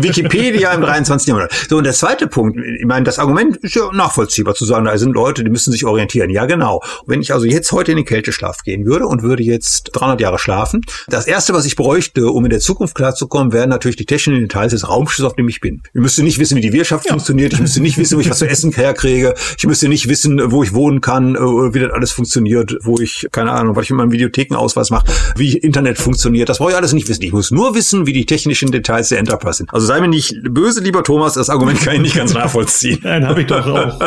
Wikipedia im 23. Jahrhundert. So, und der zweite Punkt, ich meine, das Argument ist ja nachvollziehbar zu sagen, da sind Leute, die müssen sich orientieren. Ja, genau. Wenn ich also jetzt heute in den Kälteschlaf gehen würde und würde jetzt 300 Jahre schlafen, das erste, was ich bräuchte, um in der Zukunft klarzukommen, wären natürlich die technischen Details des Raumschiffs, auf dem ich bin. Ich müsste nicht wissen, wie die Wirtschaft ja. funktioniert. Ich müsste nicht wissen, wo ich was zu essen herkriege. Ich müsste nicht wissen, wo ich wohnen kann, äh, wie das alles funktioniert, wo ich, keine Ahnung, was ich mit meinem Videothekenausweis mache, wie Internet funktioniert. Das brauche ich alles nicht wissen. Ich muss nur wissen, wie die technischen Details der Enterprise sind. Also sei mir nicht böse, lieber Thomas, das Argument kann ich nicht ganz nachvollziehen. Nein, habe ich doch auch.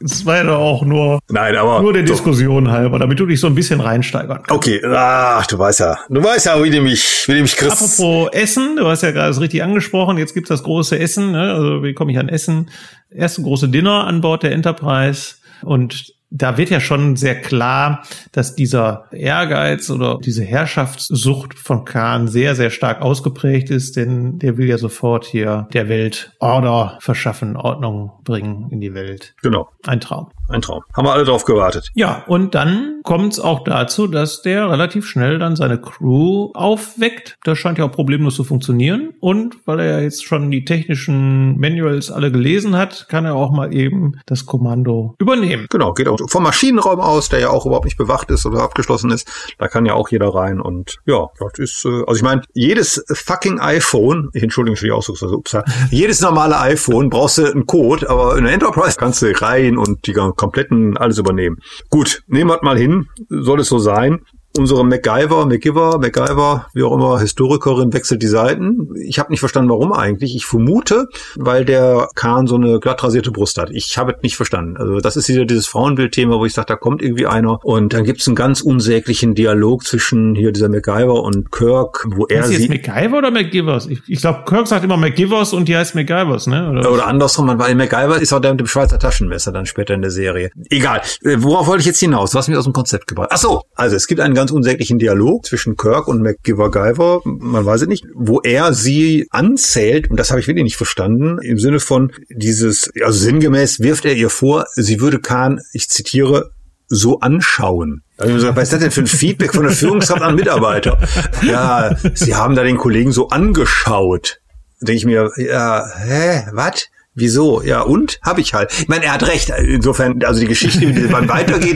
Das war ja doch auch nur, Nein, aber nur der Diskussion halber, damit du dich so ein bisschen reinsteigern kannst. Okay, ach, du weißt ja, du weißt ja, wie du mich, wie du mich kriegst. Apropos Essen, du hast ja gerade das richtig angesprochen, jetzt gibt's das große Essen, ne? also wie komme ich an Essen? Erste große Dinner an Bord der Enterprise und da wird ja schon sehr klar, dass dieser Ehrgeiz oder diese Herrschaftssucht von Kahn sehr, sehr stark ausgeprägt ist, denn der will ja sofort hier der Welt Order verschaffen, Ordnung bringen in die Welt. Genau. Ein Traum. Ein Traum. Haben wir alle drauf gewartet. Ja, und dann kommt es auch dazu, dass der relativ schnell dann seine Crew aufweckt. Das scheint ja auch problemlos zu funktionieren. Und weil er ja jetzt schon die technischen Manuals alle gelesen hat, kann er auch mal eben das Kommando übernehmen. Genau, geht auch vom Maschinenraum aus, der ja auch überhaupt nicht bewacht ist oder abgeschlossen ist. Da kann ja auch jeder rein. Und ja, das ist, äh, also ich meine, jedes fucking iPhone, ich entschuldige mich für die Ausdrucksweise, ups, jedes normale iPhone brauchst du einen Code, aber in der Enterprise kannst du rein und die kompletten alles übernehmen. Gut, nehmen wir mal hin, soll es so sein unsere MacGyver, MacGyver, MacGyver, wie auch immer, Historikerin wechselt die Seiten. Ich habe nicht verstanden, warum eigentlich. Ich vermute, weil der Kahn so eine glatt rasierte Brust hat. Ich habe es nicht verstanden. Also das ist wieder dieses Frauenbildthema, wo ich sage, da kommt irgendwie einer und dann gibt es einen ganz unsäglichen Dialog zwischen hier dieser MacGyver und Kirk, wo er sie... Ist MacGyver oder MacGivers? Ich, ich glaube, Kirk sagt immer MacGivers und die heißt MacGyvers, ne? Oder, oder andersrum, weil MacGyver ist auch der mit dem Schweizer Taschenmesser dann später in der Serie. Egal. Äh, worauf wollte ich jetzt hinaus? Du hast mich aus dem Konzept gebracht. Ach so, also es gibt einen ganz ganz unsäglichen Dialog zwischen Kirk und MacGyver, man weiß es nicht, wo er sie anzählt, und das habe ich wirklich nicht verstanden, im Sinne von dieses, also sinngemäß wirft er ihr vor, sie würde Khan, ich zitiere, so anschauen. Also was ist das denn für ein Feedback von der Führungskraft an Mitarbeiter? Ja, sie haben da den Kollegen so angeschaut. Denke ich mir, ja, hä, was? Wieso? Ja, und? Hab ich halt. Ich meine, er hat recht. Insofern, also die Geschichte, wie die beim weitergeht,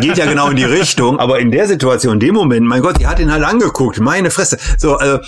geht ja genau in die Richtung. Aber in der Situation, in dem Moment, mein Gott, die hat ihn halt angeguckt. Meine Fresse. So, also,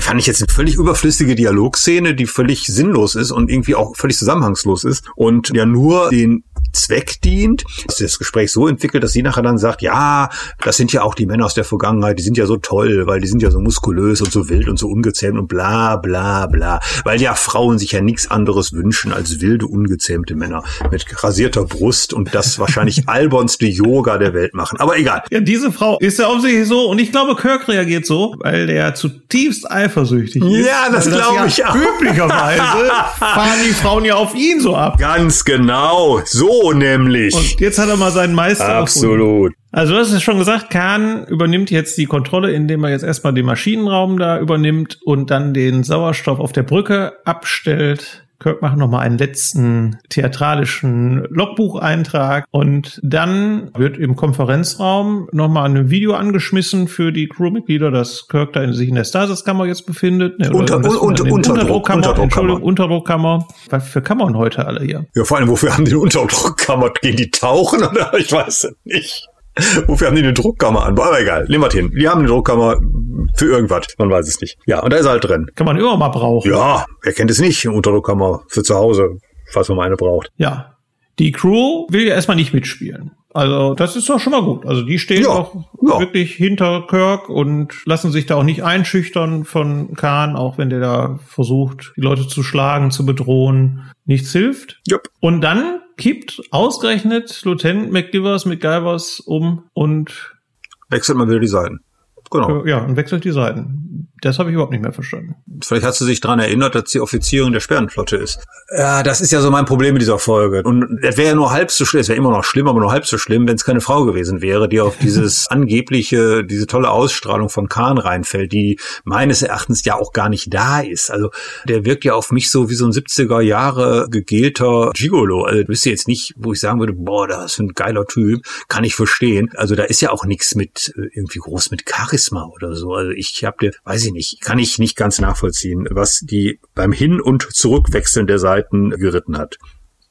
fand ich jetzt eine völlig überflüssige Dialogszene, die völlig sinnlos ist und irgendwie auch völlig zusammenhangslos ist und ja nur den Zweck dient. Dass das Gespräch so entwickelt, dass sie nachher dann sagt, ja, das sind ja auch die Männer aus der Vergangenheit, die sind ja so toll, weil die sind ja so muskulös und so wild und so ungezähmt und bla bla bla. Weil ja Frauen sich ja nichts anderes wünschen als wilde, ungezähmte Männer mit rasierter Brust und das wahrscheinlich albernste Yoga der Welt machen. Aber egal. Ja, diese Frau ist ja offensichtlich so und ich glaube, Kirk reagiert so, weil der zutiefst eifersüchtig ist. Ja, das glaube ja ich auch. Üblicherweise fahren die Frauen ja auf ihn so ab. Ganz genau. So nämlich. Und jetzt hat er mal seinen Meister Absolut. Also du hast es schon gesagt, Kahn übernimmt jetzt die Kontrolle, indem er jetzt erstmal den Maschinenraum da übernimmt und dann den Sauerstoff auf der Brücke abstellt. Kirk macht nochmal einen letzten theatralischen Logbucheintrag und dann wird im Konferenzraum nochmal ein Video angeschmissen für die Crewmitglieder, dass Kirk da in, sich in der Stasiskammer jetzt befindet. Ne, Unter, und, und, und, Unterdruckkammer, Unterdruckkammer. Entschuldigung, Unterdruckkammer. Was für Kammern heute alle hier? Ja, vor allem, wofür haben die eine Unterdruckkammer? Gehen die tauchen oder? Ich weiß es nicht. Wofür haben die eine Druckkammer an? Aber egal, nehmen wir hin. Die haben eine Druckkammer für irgendwas. Man weiß es nicht. Ja, und da ist er halt drin. Kann man immer mal brauchen. Ja, wer kennt es nicht? Eine Unterdruckkammer für zu Hause, falls man mal eine braucht. Ja. Die Crew will ja erstmal nicht mitspielen. Also das ist doch schon mal gut. Also die stehen ja, doch ja. wirklich hinter Kirk und lassen sich da auch nicht einschüchtern von Khan, auch wenn der da versucht, die Leute zu schlagen, zu bedrohen. Nichts hilft. Yep. Und dann kippt ausgerechnet Lieutenant McGivers McGivers um und wechselt mal wieder die Seiten. Genau. Ja, und wechselt die Seiten. Das habe ich überhaupt nicht mehr verstanden. Vielleicht hat sie sich daran erinnert, dass sie Offizierin der Sperrenflotte ist. Ja, das ist ja so mein Problem mit dieser Folge. Und es wäre ja nur halb so schlimm, es wäre immer noch schlimm, aber nur halb so schlimm, wenn es keine Frau gewesen wäre, die auf dieses angebliche, diese tolle Ausstrahlung von Kahn reinfällt, die meines Erachtens ja auch gar nicht da ist. Also der wirkt ja auf mich so wie so ein 70er Jahre gegelter Gigolo. Also du wisst jetzt nicht, wo ich sagen würde, boah, das ist ein geiler Typ, kann ich verstehen. Also da ist ja auch nichts mit äh, irgendwie groß mit Charisma oder so. Also ich habe, weiß ich nicht, kann ich nicht ganz nachvollziehen, was die beim Hin- und Zurückwechseln der Seiten geritten hat.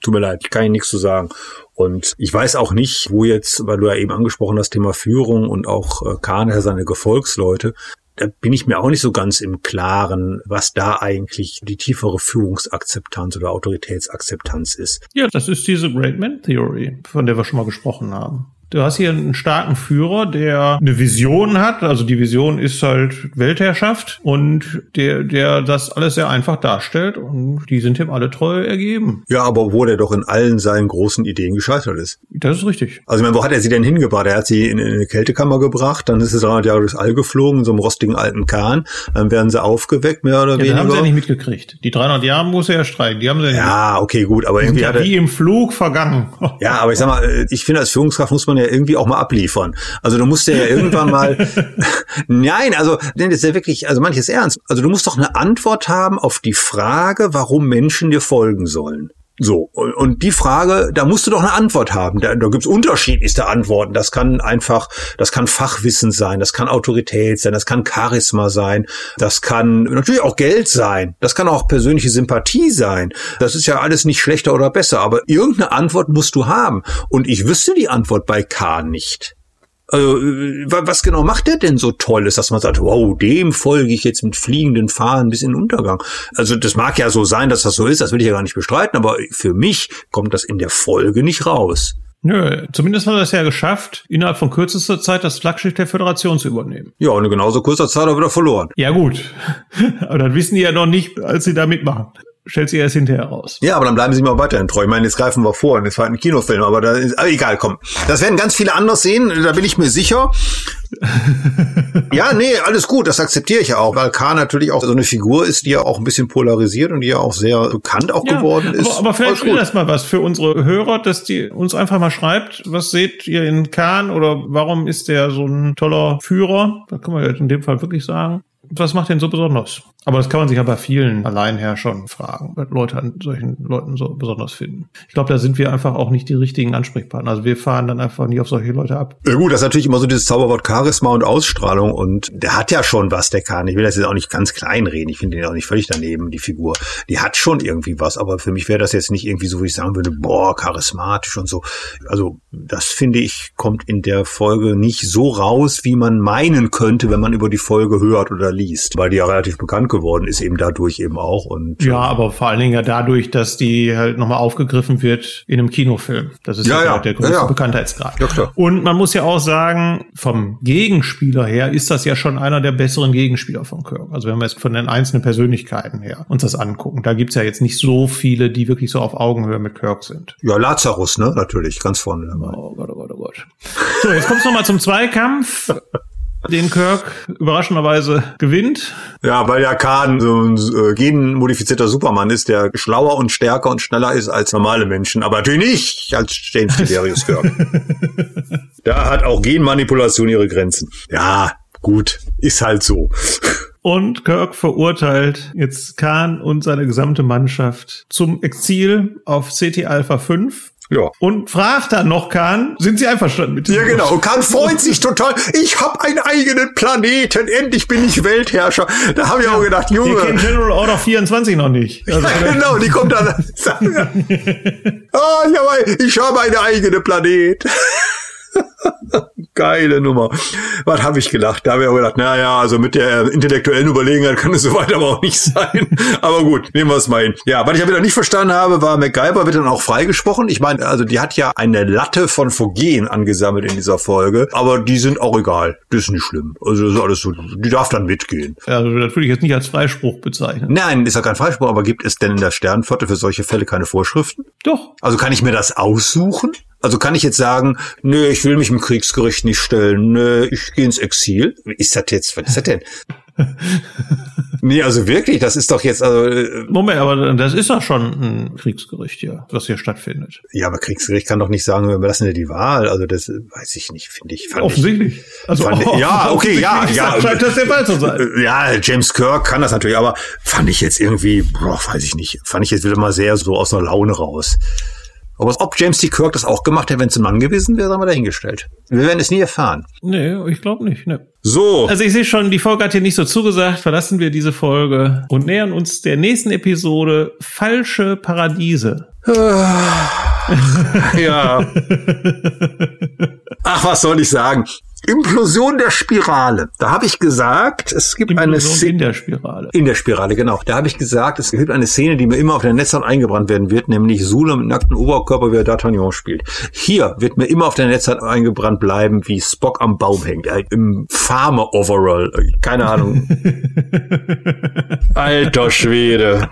Tut mir leid, kann ich nichts zu sagen. Und ich weiß auch nicht, wo jetzt, weil du ja eben angesprochen hast, Thema Führung und auch äh, Kahn, seine Gefolgsleute, da bin ich mir auch nicht so ganz im Klaren, was da eigentlich die tiefere Führungsakzeptanz oder Autoritätsakzeptanz ist. Ja, das ist diese Great Man Theory, von der wir schon mal gesprochen haben. Du hast hier einen starken Führer, der eine Vision hat. Also die Vision ist halt Weltherrschaft und der, der das alles sehr einfach darstellt und die sind ihm alle treu ergeben. Ja, aber obwohl er doch in allen seinen großen Ideen gescheitert ist. Das ist richtig. Also ich meine, wo hat er sie denn hingebracht? Er hat sie in eine Kältekammer gebracht, dann ist es 300 Jahre durchs All geflogen, in so einem rostigen alten Kahn. Dann werden sie aufgeweckt, mehr oder ja, weniger. Das haben sie ja nicht mitgekriegt. Die 300 Jahre muss er ja streiken. Die haben sie ja, ja okay, gut, aber irgendwie ja hat er, wie im Flug vergangen. ja, aber ich sag mal, ich finde als Führungskraft muss man ja irgendwie auch mal abliefern. Also du musst ja irgendwann mal, nein, also, denn das ist ja wirklich, also manches ernst. Also du musst doch eine Antwort haben auf die Frage, warum Menschen dir folgen sollen. So, und die Frage, da musst du doch eine Antwort haben. Da, da gibt's unterschiedlichste Antworten. Das kann einfach, das kann Fachwissen sein, das kann Autorität sein, das kann Charisma sein, das kann natürlich auch Geld sein, das kann auch persönliche Sympathie sein. Das ist ja alles nicht schlechter oder besser, aber irgendeine Antwort musst du haben. Und ich wüsste die Antwort bei K nicht. Also, äh, was genau macht der denn so Tolles, dass man sagt, wow, dem folge ich jetzt mit fliegenden Fahnen bis in den Untergang? Also, das mag ja so sein, dass das so ist, das will ich ja gar nicht bestreiten, aber für mich kommt das in der Folge nicht raus. Nö, zumindest hat er es ja geschafft, innerhalb von kürzester Zeit das Flaggschiff der Föderation zu übernehmen. Ja, und in genauso kurzer Zeit er wieder verloren. Ja, gut. aber das wissen die ja noch nicht, als sie da mitmachen stellt sich erst hinterher raus. Ja, aber dann bleiben sie mal weiterhin treu. Ich meine, jetzt greifen wir vor in den zweiten Kinofilm, aber da ist, aber egal, komm. Das werden ganz viele anders sehen, da bin ich mir sicher. ja, nee, alles gut, das akzeptiere ich ja auch, weil K natürlich auch so eine Figur ist, die ja auch ein bisschen polarisiert und die ja auch sehr bekannt auch ja, geworden ist. Aber, aber vielleicht will das mal was für unsere Hörer, dass die uns einfach mal schreibt, was seht ihr in Kahn oder warum ist der so ein toller Führer? Da kann man ja in dem Fall wirklich sagen. Was macht den so besonders? Aber das kann man sich ja bei vielen Alleinherrschern fragen, was Leute an solchen Leuten so besonders finden. Ich glaube, da sind wir einfach auch nicht die richtigen Ansprechpartner. Also wir fahren dann einfach nie auf solche Leute ab. Ja gut, das ist natürlich immer so dieses Zauberwort Charisma und Ausstrahlung und der hat ja schon was, der kann. Ich will das jetzt auch nicht ganz klein reden. Ich finde den auch nicht völlig daneben, die Figur. Die hat schon irgendwie was, aber für mich wäre das jetzt nicht irgendwie so, wie ich sagen würde, boah, charismatisch und so. Also das finde ich, kommt in der Folge nicht so raus, wie man meinen könnte, wenn man über die Folge hört oder liest, weil die ja relativ bekannt geworden ist, eben dadurch eben auch. Und, ja, aber vor allen Dingen ja dadurch, dass die halt nochmal aufgegriffen wird in einem Kinofilm. Das ist ja, ja, ja der größte ja, Bekanntheitsgrad. Und man muss ja auch sagen, vom Gegenspieler her ist das ja schon einer der besseren Gegenspieler von Kirk. Also wenn wir jetzt von den einzelnen Persönlichkeiten her uns das angucken, da gibt's ja jetzt nicht so viele, die wirklich so auf Augenhöhe mit Kirk sind. Ja, Lazarus, ne? Natürlich, ganz vorne dabei. Oh Gott, oh Gott, oh Gott. So, jetzt kommt's nochmal zum Zweikampf den Kirk überraschenderweise gewinnt. Ja, weil ja Khan so ein äh, genmodifizierter Supermann ist, der schlauer und stärker und schneller ist als normale Menschen. Aber natürlich nicht als James Tiberius Kirk. da hat auch Genmanipulation ihre Grenzen. Ja, gut, ist halt so. Und Kirk verurteilt jetzt Khan und seine gesamte Mannschaft zum Exil auf CT Alpha 5 ja. Und fragt dann noch Khan, sind Sie einverstanden mit dem? Ja, genau. Und Khan freut sich total. Ich habe einen eigenen Planeten. Endlich bin ich Weltherrscher. Da habe ich ja, auch gedacht, Junge. Die kennen General Order 24 noch nicht. Also ja, genau, die kommt dann. oh, ich habe einen eigenen Planet. Geile Nummer. Was habe ich gelacht? Da habe ich auch gedacht, naja, also mit der intellektuellen Überlegenheit kann es so weit aber auch nicht sein. aber gut, nehmen wir es mal hin. Ja, was ich aber wieder nicht verstanden habe, war MacGyver wird dann auch freigesprochen. Ich meine, also die hat ja eine Latte von Vergehen angesammelt in dieser Folge, aber die sind auch egal. Das ist nicht schlimm. Also das ist alles so, die darf dann mitgehen. Also das würde ich jetzt nicht als Freispruch bezeichnen. Nein, ist ja kein Freispruch, aber gibt es denn in der Sternenflotte für solche Fälle keine Vorschriften? Doch. Also kann ich mir das aussuchen? Also kann ich jetzt sagen, nö, ich will mich im Kriegsgericht nicht stellen, nö, ich gehe ins Exil. Ist das jetzt? Was ist das denn? nee, also wirklich, das ist doch jetzt. Also, äh, Moment, aber das ist doch schon ein Kriegsgericht hier, was hier stattfindet. Ja, aber Kriegsgericht kann doch nicht sagen, wir lassen ja die Wahl. Also das weiß ich nicht, finde ich. Offensichtlich. Ich, also fand, oh, ja, okay, ja, ja. Scheint das der Fall zu sein. Äh, ja, James Kirk kann das natürlich, aber fand ich jetzt irgendwie, boah, weiß ich nicht, fand ich jetzt wieder mal sehr so aus einer Laune raus. Aber ob James T. Kirk das auch gemacht hätte, wenn es ein Mann gewesen wäre, haben wir dahingestellt. Wir werden es nie erfahren. Nee, ich glaube nicht. Nee. So. Also ich sehe schon, die Folge hat hier nicht so zugesagt. Verlassen wir diese Folge und nähern uns der nächsten Episode Falsche Paradiese. ja. Ach, was soll ich sagen? Implosion der Spirale. Da habe ich gesagt, es gibt Implosion eine Szene. In der Spirale. In der Spirale, genau. Da habe ich gesagt, es gibt eine Szene, die mir immer auf der Netzhaut eingebrannt werden wird, nämlich Sula mit nacktem Oberkörper, wie er D'Artagnan spielt. Hier wird mir immer auf der Netzhaut eingebrannt bleiben, wie Spock am Baum hängt. Äh, Im Farmer-Overall. Keine Ahnung. Alter Schwede.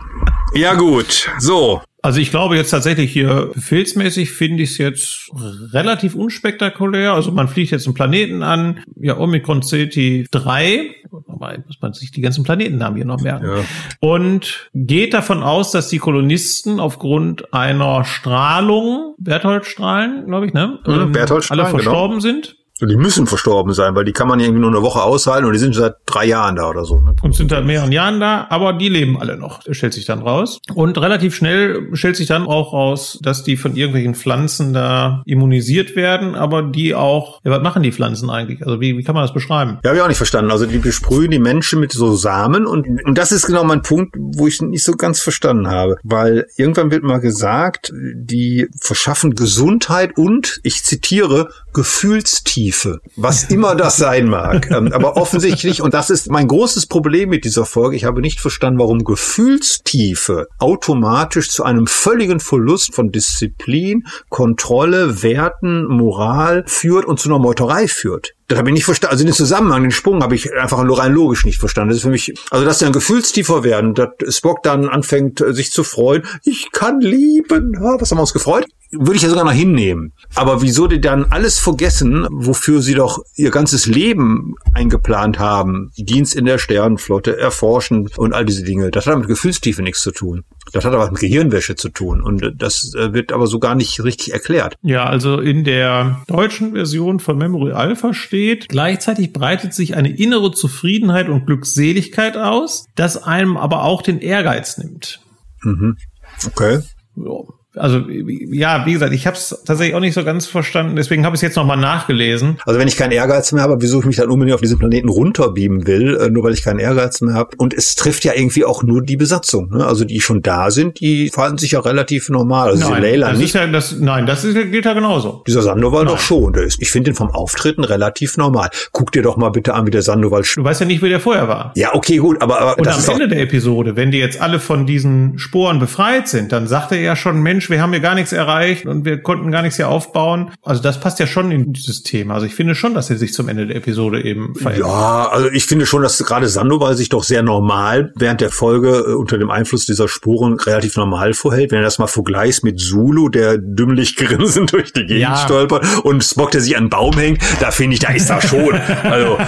Ja gut, so. Also ich glaube jetzt tatsächlich hier befehlsmäßig finde ich es jetzt relativ unspektakulär. Also man fliegt jetzt einen Planeten an, ja Omikron Ceti 3, dabei muss man sich die ganzen Planetennamen hier noch merken. Ja. Und geht davon aus, dass die Kolonisten aufgrund einer Strahlung, Berthold-Strahlen, glaube ich, ne? Mhm, Berthold alle genau. verstorben genau. sind. Die müssen verstorben sein, weil die kann man irgendwie nur eine Woche aushalten und die sind seit drei Jahren da oder so. Ne? Und sind seit mehreren Jahren da, aber die leben alle noch, stellt sich dann raus. Und relativ schnell stellt sich dann auch raus, dass die von irgendwelchen Pflanzen da immunisiert werden, aber die auch, ja, was machen die Pflanzen eigentlich? Also wie, wie kann man das beschreiben? Ja, habe ich auch nicht verstanden. Also die besprühen die Menschen mit so Samen und, und das ist genau mein Punkt, wo ich nicht so ganz verstanden habe. Weil irgendwann wird mal gesagt, die verschaffen Gesundheit und, ich zitiere, Gefühlstiefe, was immer das sein mag. Ähm, aber offensichtlich, und das ist mein großes Problem mit dieser Folge, ich habe nicht verstanden, warum Gefühlstiefe automatisch zu einem völligen Verlust von Disziplin, Kontrolle, Werten, Moral führt und zu einer Meuterei führt. Das habe ich nicht verstanden. Also den Zusammenhang, den Sprung habe ich einfach rein logisch nicht verstanden. Das ist für mich, also dass sie dann gefühlstiefer werden, dass Spock dann anfängt, sich zu freuen. Ich kann lieben. Ja, was haben wir uns gefreut? Würde ich ja sogar noch hinnehmen. Aber wieso die dann alles vergessen, wofür sie doch ihr ganzes Leben eingeplant haben? Dienst in der Sternenflotte, erforschen und all diese Dinge. Das hat mit Gefühlstiefe nichts zu tun. Das hat aber mit Gehirnwäsche zu tun. Und das äh, wird aber so gar nicht richtig erklärt. Ja, also in der deutschen Version von Memory Alpha steht, gleichzeitig breitet sich eine innere Zufriedenheit und Glückseligkeit aus, das einem aber auch den Ehrgeiz nimmt. Mhm. Okay. Ja. Also ja, wie gesagt, ich habe es tatsächlich auch nicht so ganz verstanden, deswegen habe ich es jetzt nochmal nachgelesen. Also wenn ich keinen Ehrgeiz mehr habe, wieso ich mich dann unbedingt auf diesen Planeten runterbeamen will, äh, nur weil ich keinen Ehrgeiz mehr habe. Und es trifft ja irgendwie auch nur die Besatzung. Ne? Also die schon da sind, die verhalten sich ja relativ normal. Also nein, Leila das nicht. Ist ja, das, nein, das ist, gilt ja genauso. Dieser Sandoval doch schon. Der ist, ich finde den vom Auftreten relativ normal. Guck dir doch mal bitte an, wie der Sandoval. Du weißt ja nicht, wie der vorher war. Ja, okay, gut, aber, aber Und am Ende der Episode, wenn die jetzt alle von diesen Sporen befreit sind, dann sagt er ja schon, Mensch, wir haben hier gar nichts erreicht und wir konnten gar nichts hier aufbauen. Also das passt ja schon in dieses Thema. Also ich finde schon, dass er sich zum Ende der Episode eben verändert. Ja, also ich finde schon, dass gerade Sandoval sich doch sehr normal während der Folge äh, unter dem Einfluss dieser Spuren relativ normal vorhält. Wenn er das mal vergleicht mit Zulu, der dümmlich grinsend durch die Gegend Ja. stolpert und Spock, der sich an einen Baum hängt, da finde ich, da ist er schon. Also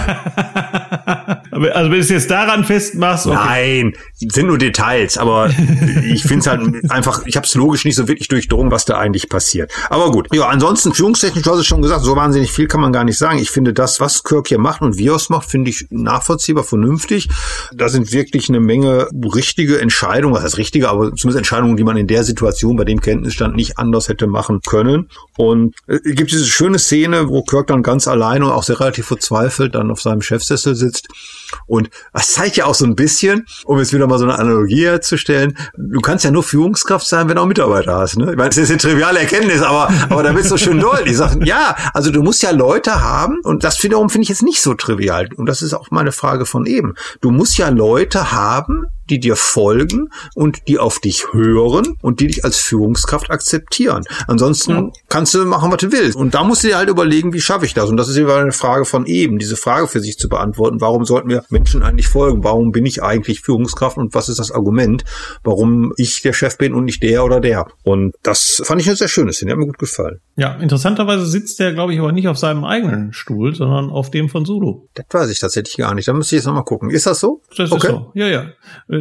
Also wenn du es jetzt daran festmachst, okay. Nein, sind nur Details, aber ich finde es halt einfach, ich habe es logisch nicht so wirklich durchdrungen, was da eigentlich passiert. Aber gut, ja, ansonsten führungstechnisch, du hast es schon gesagt, so wahnsinnig viel kann man gar nicht sagen. Ich finde das, was Kirk hier macht und wie es macht, finde ich nachvollziehbar, vernünftig. Da sind wirklich eine Menge richtige Entscheidungen, was heißt richtige, aber zumindest Entscheidungen, die man in der Situation bei dem Kenntnisstand nicht anders hätte machen können. Und äh, es gibt diese schöne Szene, wo Kirk dann ganz alleine und auch sehr relativ verzweifelt dann auf seinem Chefsessel sitzt. Und das zeigt ja auch so ein bisschen, um jetzt wieder mal so eine Analogie herzustellen, du kannst ja nur Führungskraft sein, wenn du auch Mitarbeiter hast. Ne? Ich meine, das ist eine triviale Erkenntnis, aber, aber da wird so schön deutlich. Sagen, ja, also du musst ja Leute haben, und das wiederum finde ich jetzt nicht so trivial. Und das ist auch meine Frage von eben. Du musst ja Leute haben, die dir folgen und die auf dich hören und die dich als Führungskraft akzeptieren. Ansonsten kannst du machen, was du willst. Und da musst du dir halt überlegen, wie schaffe ich das? Und das ist immer eine Frage von eben, diese Frage für sich zu beantworten. Warum sollten wir Menschen eigentlich folgen? Warum bin ich eigentlich Führungskraft und was ist das Argument, warum ich der Chef bin und nicht der oder der? Und das fand ich eine sehr schöne Szene, hat mir gut gefallen. Ja, interessanterweise sitzt der, glaube ich, aber nicht auf seinem eigenen Stuhl, sondern auf dem von Zulu. Das weiß ich tatsächlich gar nicht. Da müsste ich jetzt nochmal gucken. Ist das so? Das ist so. Ja, ja.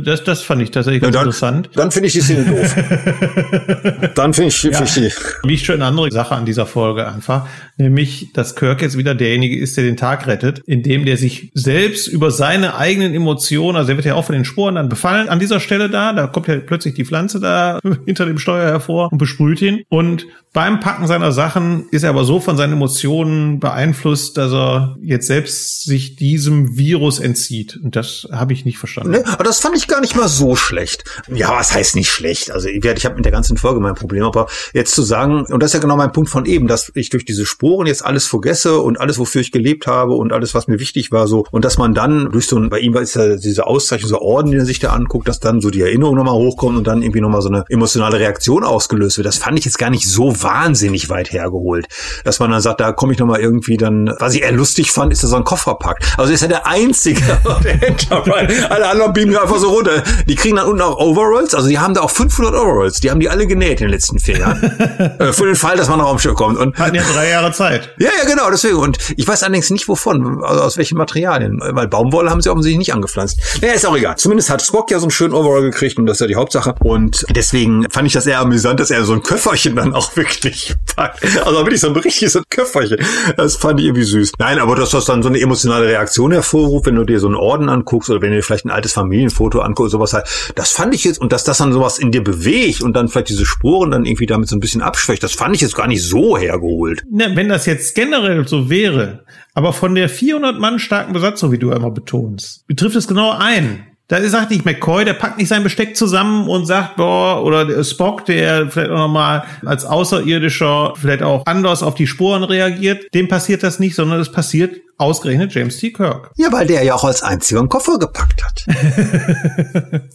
Das, das fand ich tatsächlich Ja, ganz dann, interessant. dann finde ich die Szene doof. dann finde ich, finde ich die. Liegt schon eine andere Sache an dieser Folge einfach, nämlich, dass Kirk jetzt wieder derjenige ist, der den Tag rettet, indem der sich selbst über seine eigenen Emotionen, also er wird ja auch von den Sporen dann befallen an dieser Stelle da, da kommt ja plötzlich die Pflanze da hinter dem Steuer hervor und besprüht ihn und beim Packen seiner Sachen ist er aber so von seinen Emotionen beeinflusst, dass er jetzt selbst sich diesem Virus entzieht und das habe ich nicht verstanden. Ne? Aber das fand ich gar nicht mal so schlecht. Ja, was heißt nicht schlecht? Also ich, ich habe mit der ganzen Folge mein Problem, aber jetzt zu sagen, und das ist ja genau mein Punkt von eben, dass ich durch diese Sporen jetzt alles vergesse und alles, wofür ich gelebt habe und alles, was mir wichtig war, so, und dass man dann durch so ein, bei ihm ist ja diese Auszeichnung, so Orden, die er sich da anguckt, dass dann so die Erinnerung nochmal hochkommt und dann irgendwie nochmal so eine emotionale Reaktion ausgelöst wird. Das fand ich jetzt gar nicht so wahnsinnig weit hergeholt. Dass man dann sagt, da komme ich nochmal irgendwie dann, was ich eher lustig fand, ist, dass er so einen Koffer packt. Also ist er der Einzige, der Enterprise. Alle anderen beamen einfach so runter. Die kriegen dann unten auch Overalls. Also die haben da auch 500 Overalls. Die haben die alle genäht in den letzten vier Jahren. äh, für den Fall, dass man noch am Schiff kommt. Und Hatten ja drei Jahre Zeit. ja, ja, genau, deswegen. Und ich weiß allerdings nicht wovon, also aus welchen Materialien. Weil Baumwolle haben sie offensichtlich nicht angepflanzt. Naja, ist auch egal. Zumindest hat Spock ja so einen schönen Overall gekriegt und das ist ja die Hauptsache. Und deswegen fand ich das eher amüsant, dass er so ein Köfferchen dann auch wirklich packt. Also wirklich so ein richtiges Köfferchen. Das fand ich irgendwie süß. Nein, aber dass das dann so eine emotionale Reaktion hervorruft, wenn du dir so einen Orden anguckst oder wenn du dir vielleicht ein altes Familienfoto anguckst, sowas halt. Das fand ich jetzt, und dass das dann sowas in dir bewegt und dann vielleicht diese Spuren dann irgendwie damit so ein bisschen abschwächt, das fand ich jetzt gar nicht so hergeholt. Na, wenn das jetzt generell so wäre, aber von der 400 Mann starken Besatzung, wie du immer betonst, betrifft es genau einen. Da sagt nicht McCoy, der packt nicht sein Besteck zusammen und sagt, boah, oder der Spock, der vielleicht auch nochmal als Außerirdischer vielleicht auch anders auf die Sporen reagiert, dem passiert das nicht, sondern es passiert ausgerechnet James T. Kirk. Ja, weil der ja auch als einziger einen Koffer gepackt hat.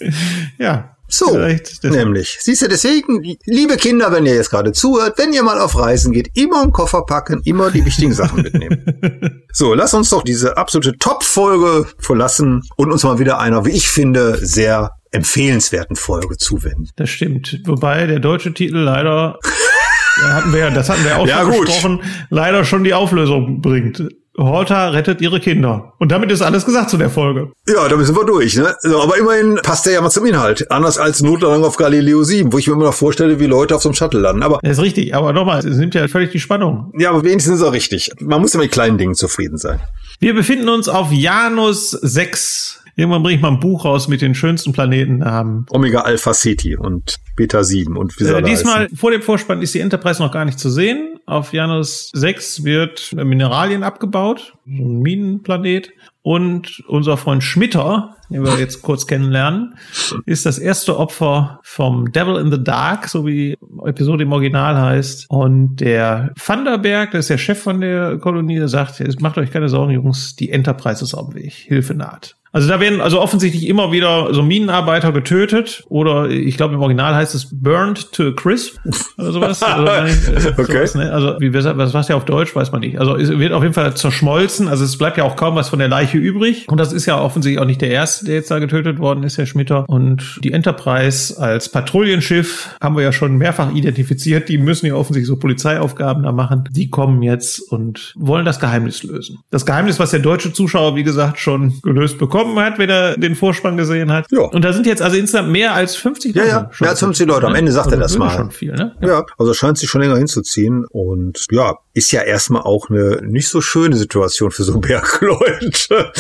Ja. So, nämlich. Siehst du, deswegen, liebe Kinder, wenn ihr jetzt gerade zuhört, wenn ihr mal auf Reisen geht, immer einen Koffer packen, immer die wichtigen Sachen mitnehmen. So, lass uns doch diese absolute Top-Folge verlassen und uns mal wieder einer, wie ich finde, sehr empfehlenswerten Folge zuwenden. Das stimmt. Wobei der deutsche Titel leider, da hatten wir ja, das hatten wir auch Ja, schon gut. besprochen, leider schon die Auflösung bringt. Horta rettet ihre Kinder. Und damit ist alles gesagt zu der Folge. Ja, da sind wir durch, ne? So, aber immerhin passt der ja mal zum Inhalt. Anders als Notlandung auf Galileo 7, wo ich mir immer noch vorstelle, wie Leute auf so einem Shuttle landen. Aber Das ist richtig, aber nochmal, es nimmt ja völlig die Spannung. ja, aber wenigstens ist er richtig. Man muss ja mit kleinen Dingen zufrieden sein. Wir befinden uns auf Janus 6 Irgendwann bringe ich mal ein Buch raus mit den schönsten Planetennamen. Omega Alpha Ceti und Beta 7 und wie soll äh, Diesmal heißen? vor dem Vorspann ist die Enterprise noch gar nicht zu sehen. Auf Janus 6 wird Mineralien abgebaut, so ein Minenplanet. Und unser Freund Schmitter, den wir jetzt kurz kennenlernen, ist das erste Opfer vom Devil in the Dark, so wie Episode im Original heißt. Und der Vanderberg, der ist der Chef von der Kolonie, der sagt, macht euch keine Sorgen, Jungs, die Enterprise ist auf dem Weg. Hilfe naht. Also da werden also offensichtlich immer wieder so Minenarbeiter getötet oder ich glaube im Original heißt es burned to a crisp oder sowas. Also, okay. Sowas, ne? Also wie was was ja auf Deutsch weiß man nicht. Also es wird auf jeden Fall zerschmolzen. Also es bleibt ja auch kaum was von der Leiche übrig. Und das ist ja offensichtlich auch nicht der erste, der jetzt da getötet worden ist, Herr Schmitter. Und die Enterprise als Patrouillenschiff haben wir ja schon mehrfach identifiziert. Die müssen ja offensichtlich so Polizeiaufgaben da machen. Die kommen jetzt und wollen das Geheimnis lösen. Das Geheimnis, was der deutsche Zuschauer wie gesagt schon gelöst bekommt bekommen hat, wenn er den Vorspann gesehen hat. Ja. Und da sind jetzt also insgesamt mehr als 50 Leute. Ja, ja, mehr als 50 Leute. Am Ende sagt also er das mal. Schon viel, ne? ja. ja, also scheint sich schon länger hinzuziehen. Und ja, ist ja erstmal auch eine nicht so schöne Situation für so Bergleute.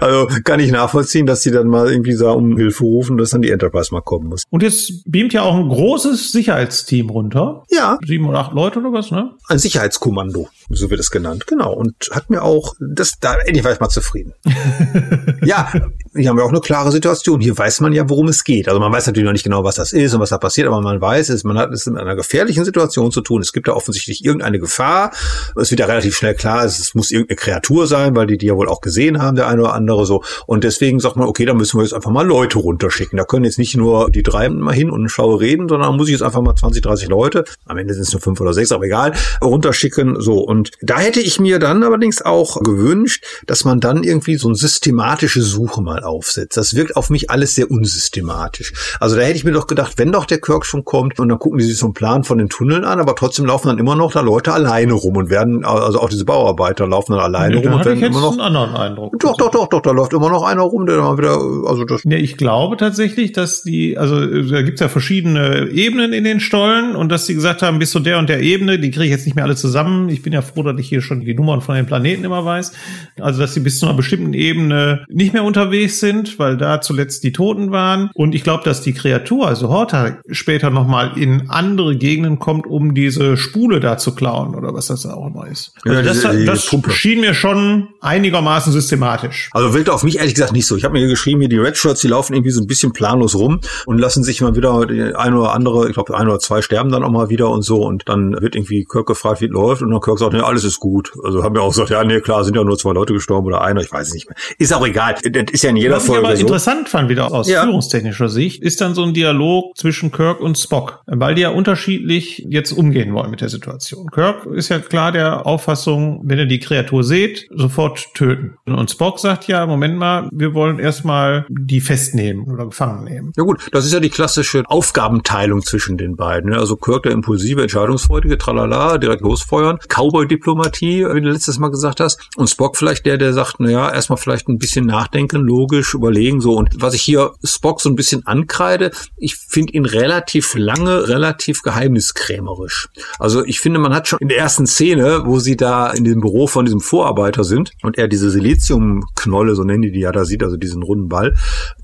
also kann ich nachvollziehen, dass die dann mal irgendwie da um Hilfe rufen, dass dann die Enterprise mal kommen muss. Und jetzt beamt ja auch ein großes Sicherheitsteam runter. Ja. Sieben oder acht Leute oder was, ne? Ein Sicherheitskommando, so wird es genannt. Genau. Und hat mir auch, das, da endlich war ich mal zufrieden. ja, hier haben wir auch eine klare Situation. Hier weiß man ja, worum es geht. Also man weiß natürlich noch nicht genau, was das ist und was da passiert, aber man weiß es, man hat es mit einer gefährlichen Situation zu tun. Es gibt da offensichtlich irgendeine Gefahr. Es wird ja relativ schnell klar, es muss irgendeine Kreatur sein, weil die die ja wohl auch gesehen haben, der eine oder andere so. Und deswegen sagt man, okay, da müssen wir jetzt einfach mal Leute runterschicken. Da können jetzt nicht nur die drei mal hin und schaue reden, sondern muss ich jetzt einfach mal 20, 30 Leute, am Ende sind es nur fünf oder sechs, aber egal, runterschicken. So. Und da hätte ich mir dann allerdings auch gewünscht, dass man dann irgendwie so eine systematische Suche mal aufsetzt. Das wirkt auf mich alles sehr unsystematisch. Also da hätte ich mir doch gedacht, wenn doch der Kirk schon kommt und dann gucken die sich so einen Plan von den Tunneln an, aber trotzdem laufen dann immer noch da Leute alleine rum und werden, also auch diese Bauarbeiter laufen dann alleine nee, rum und werden immer noch. Einen anderen Eindruck. Doch, doch, doch, doch, da läuft immer noch einer rum, der dann wieder, also das. Nee, ich glaube tatsächlich, dass die, also da gibt's ja verschiedene Ebenen in den Stollen und dass sie gesagt haben, bis zu der und der Ebene, die kriege ich jetzt nicht mehr alle zusammen. Ich bin ja froh, dass ich hier schon die Nummern von den Planeten immer weiß. Also, dass sie bis zu einer bestimmten Ebene nicht mehr unterwegs sind, weil da zuletzt die Toten waren. Und ich glaube, dass die Kreatur, also Horta, später nochmal in andere Gegenden kommt, um diese Spule da zu klauen oder was das auch immer ist. Also ja, das, die, das schien mir schon einigermaßen systematisch. Also wirkt auf mich ehrlich gesagt nicht so. Ich habe mir hier geschrieben, hier die Red Shirts, die laufen irgendwie so ein bisschen planlos rum und lassen sich mal wieder ein oder andere, ich glaube ein oder zwei sterben dann auch mal wieder und so und dann wird irgendwie Kirk gefragt, wie es läuft und dann Kirk sagt, nee, alles ist gut. Also haben wir auch gesagt, ja, nee, klar, sind ja nur zwei Leute gestorben oder einer, ich weiß es nicht mehr. Ist auch egal. Das ist ja in jeder Was Folge ich aber so. interessant fand wieder aus ja. führungstechnischer Sicht, ist dann so ein Dialog zwischen Kirk und Spock, weil die ja unterschiedlich jetzt umgehen wollen mit der Situation. Kirk ist ja klar der Auffassung, wenn ihr die Kreatur seht, sofort töten. Und Spock sagt ja, Moment mal, wir wollen erstmal die festnehmen oder gefangen nehmen. Ja gut, das ist ja die klassische Aufgabenteilung zwischen den beiden. Ne? Also Kirk der impulsive, entscheidungsfreudige, tralala, direkt losfeuern. Cowboy-Diplomatie, wie du letztes Mal gesagt hast. Und Spock vielleicht der, der sagt, naja, erstmal vielleicht ein bisschen nachdenken, logisch überlegen, so. Und was ich hier Spock so ein bisschen ankreide, ich finde ihn relativ lange, relativ geheimniskrämerisch. Also ich finde, man hat schon in der ersten Szene, wo sie da in dem Büro von diesem Vorarbeiter sind und er diese Siliziumknolle, so nennen die die ja da sieht, also diesen runden Ball,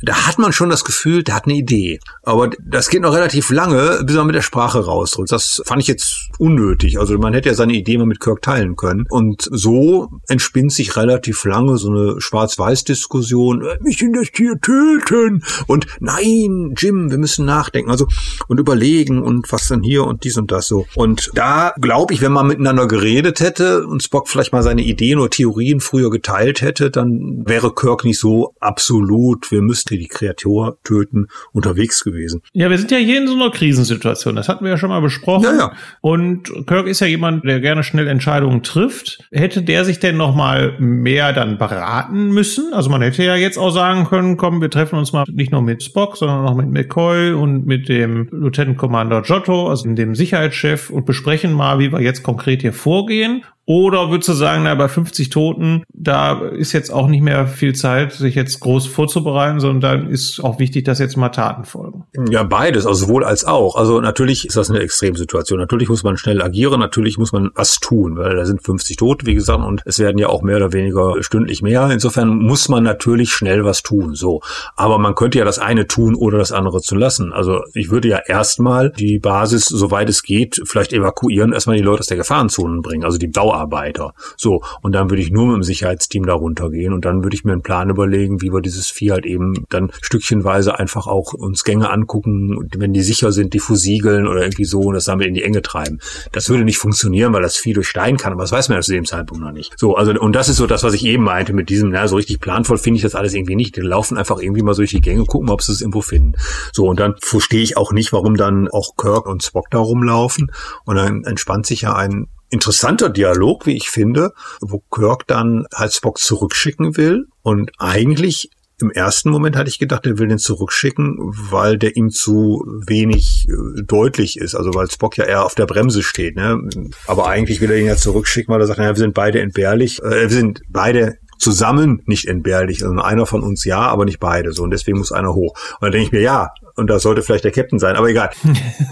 da hat man schon das Gefühl, der hat eine Idee. Aber das geht noch relativ lange, bis man mit der Sprache rausdrückt. Das fand ich jetzt unnötig. Also man hätte ja seine Idee mal mit Kirk teilen können. Und so entspinnt sich relativ lange so eine Schwarz-Weiß-Diskussion. Mich in das Tier töten. Und nein, Jim, wir müssen nachdenken. Also und überlegen und was denn hier und dies und das so. Und da glaube ich, wenn man miteinander geredet hätte und Spock vielleicht mal seine Ideen oder Theorien früher geteilt hätte, dann wäre Kirk nicht so absolut, wir müssten die Kreatur töten, unterwegs gewesen. Ja, wir sind ja hier in so einer Krisensituation. Das hatten wir ja schon mal besprochen. Ja, ja. Und Kirk ist ja jemand, der gerne schnell Entscheidungen trifft. Hätte der sich denn noch mal mehr dann beraten müssen? Also man hätte ja jetzt auch sagen können, komm, wir treffen uns mal nicht nur mit Spock, sondern auch mit McCoy und mit dem Lieutenant Commander Giotto, also dem Sicherheitschef und besprechen mal, wie wir jetzt konkret hier vorgehen. Oder würdest du sagen, na, bei 50 Toten, da ist jetzt auch nicht mehr viel Zeit, sich jetzt groß vorzubereiten, sondern dann ist auch wichtig, dass jetzt mal Taten folgen? Ja, beides, also sowohl als auch. Also natürlich ist das eine Extremsituation. Natürlich muss man schnell agieren, natürlich muss man was tun, weil da sind 50 Tote, wie gesagt, und es werden ja auch mehr oder weniger stündlich mehr. Insofern muss man natürlich schnell was tun, so. Aber man könnte ja das eine tun oder das andere zu lassen. Also ich würde ja erstmal die Basis, soweit es geht, vielleicht evakuieren, erstmal die Leute aus der Gefahrenzonen bringen, also die Bauarbeiter. So. Und dann würde ich nur mit dem Sicherheitsteam da runtergehen und dann würde ich mir einen Plan überlegen, wie wir dieses Vieh halt eben dann stückchenweise einfach auch uns Gänge angucken, wenn die sicher sind, die versiegeln oder irgendwie so und das damit in die Enge treiben. Das würde nicht funktionieren, weil das Vieh durch Stein kann, aber das weiß man ja zu dem Zeitpunkt noch nicht. So, also, und das ist so das, was ich eben meinte mit diesem, na, so richtig planvoll finde ich das alles irgendwie nicht. Die laufen einfach irgendwie mal so durch die Gänge, gucken, ob sie es irgendwo finden. So, und dann verstehe ich auch nicht, warum dann auch Kirk und Spock da rumlaufen. Und dann entspannt sich ja ein interessanter Dialog, wie ich finde, wo Kirk dann halt Spock zurückschicken will und eigentlich im ersten Moment hatte ich gedacht, er will den zurückschicken, weil der ihm zu wenig äh, deutlich ist. Also weil Spock ja eher auf der Bremse steht. Ne? Aber eigentlich will er ihn ja zurückschicken, weil er sagt, naja, wir sind beide entbehrlich. Äh, wir sind beide zusammen nicht entbehrlich. Also einer von uns ja, aber nicht beide. So und deswegen muss einer hoch. Und dann denke ich mir, ja, und das sollte vielleicht der Captain sein, aber egal.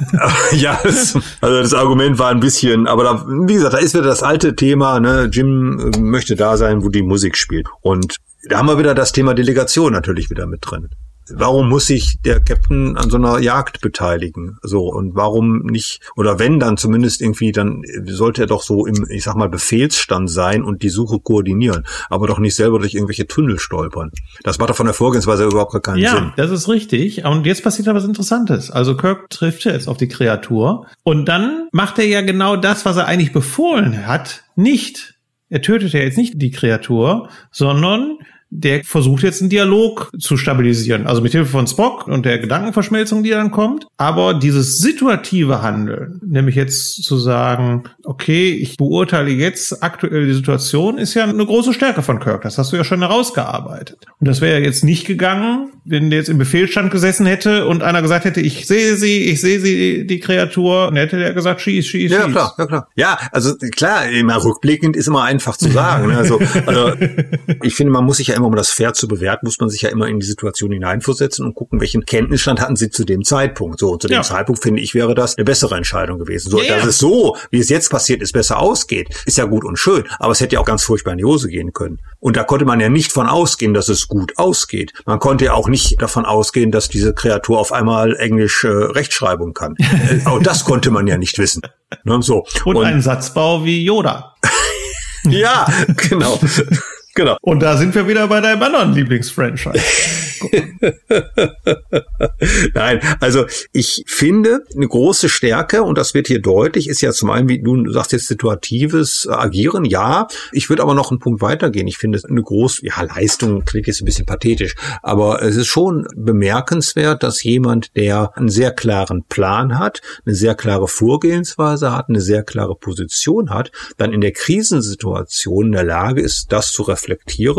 ja, das, also das Argument war ein bisschen, aber da, wie gesagt, da ist wieder das alte Thema, ne, Jim äh, möchte da sein, wo die Musik spielt. Und da haben wir wieder das Thema Delegation natürlich wieder mit drin. Warum muss sich der Captain an so einer Jagd beteiligen? So, und warum nicht, oder wenn dann zumindest irgendwie, dann sollte er doch so im, ich sag mal, Befehlsstand sein und die Suche koordinieren, aber doch nicht selber durch irgendwelche Tunnel stolpern. Das macht doch von der Vorgehensweise überhaupt gar keinen ja, Sinn. Ja, das ist richtig. Und jetzt passiert da was Interessantes. Also Kirk trifft jetzt auf die Kreatur und dann macht er ja genau das, was er eigentlich befohlen hat, nicht. Er tötet ja jetzt nicht die Kreatur, sondern der versucht jetzt einen Dialog zu stabilisieren. Also mit Hilfe von Spock und der Gedankenverschmelzung, die dann kommt. Aber dieses situative Handeln, nämlich jetzt zu sagen, okay, ich beurteile jetzt aktuell die Situation, ist ja eine große Stärke von Kirk. Das hast du ja schon herausgearbeitet. Und das wäre ja jetzt nicht gegangen, wenn der jetzt im Befehlsstand gesessen hätte und einer gesagt hätte, ich sehe sie, ich sehe sie, die Kreatur. Und hätte der gesagt, schieß, schieß, ja, schieß. klar, ja, klar. Ja, also klar, immer rückblickend ist immer einfach zu sagen. Ne? Also, also ich finde, man muss sich ja immer, um das fair zu bewerten, muss man sich ja immer in die Situation hineinversetzen und gucken, welchen Kenntnisstand hatten sie zu dem Zeitpunkt. So, und zu dem ja. Zeitpunkt finde ich, wäre das eine bessere Entscheidung gewesen. So, ja, dass es so, wie es jetzt passiert ist, besser ausgeht, ist ja gut und schön. Aber es hätte ja auch ganz furchtbar in die Hose gehen können. Und da konnte man ja nicht von ausgehen, dass es gut ausgeht. Man konnte ja auch nicht davon ausgehen, dass diese Kreatur auf einmal Englisch äh, Rechtschreibung kann. Äh, auch das konnte man ja nicht wissen. Ne, so. Und, und einen Satzbau wie Yoda. ja, genau. Genau. Und da sind wir wieder bei deinem anderen Lieblingsfranchise. Nein, also ich finde, eine große Stärke, und das wird hier deutlich, ist ja zum einen, wie du sagst jetzt, situatives Agieren, ja. Ich würde aber noch einen Punkt weitergehen. Ich finde es eine große, ja, Leistung klingt jetzt ein bisschen pathetisch, aber es ist schon bemerkenswert, dass jemand, der einen sehr klaren Plan hat, eine sehr klare Vorgehensweise hat, eine sehr klare Position hat, dann in der Krisensituation in der Lage ist, das zu reflektieren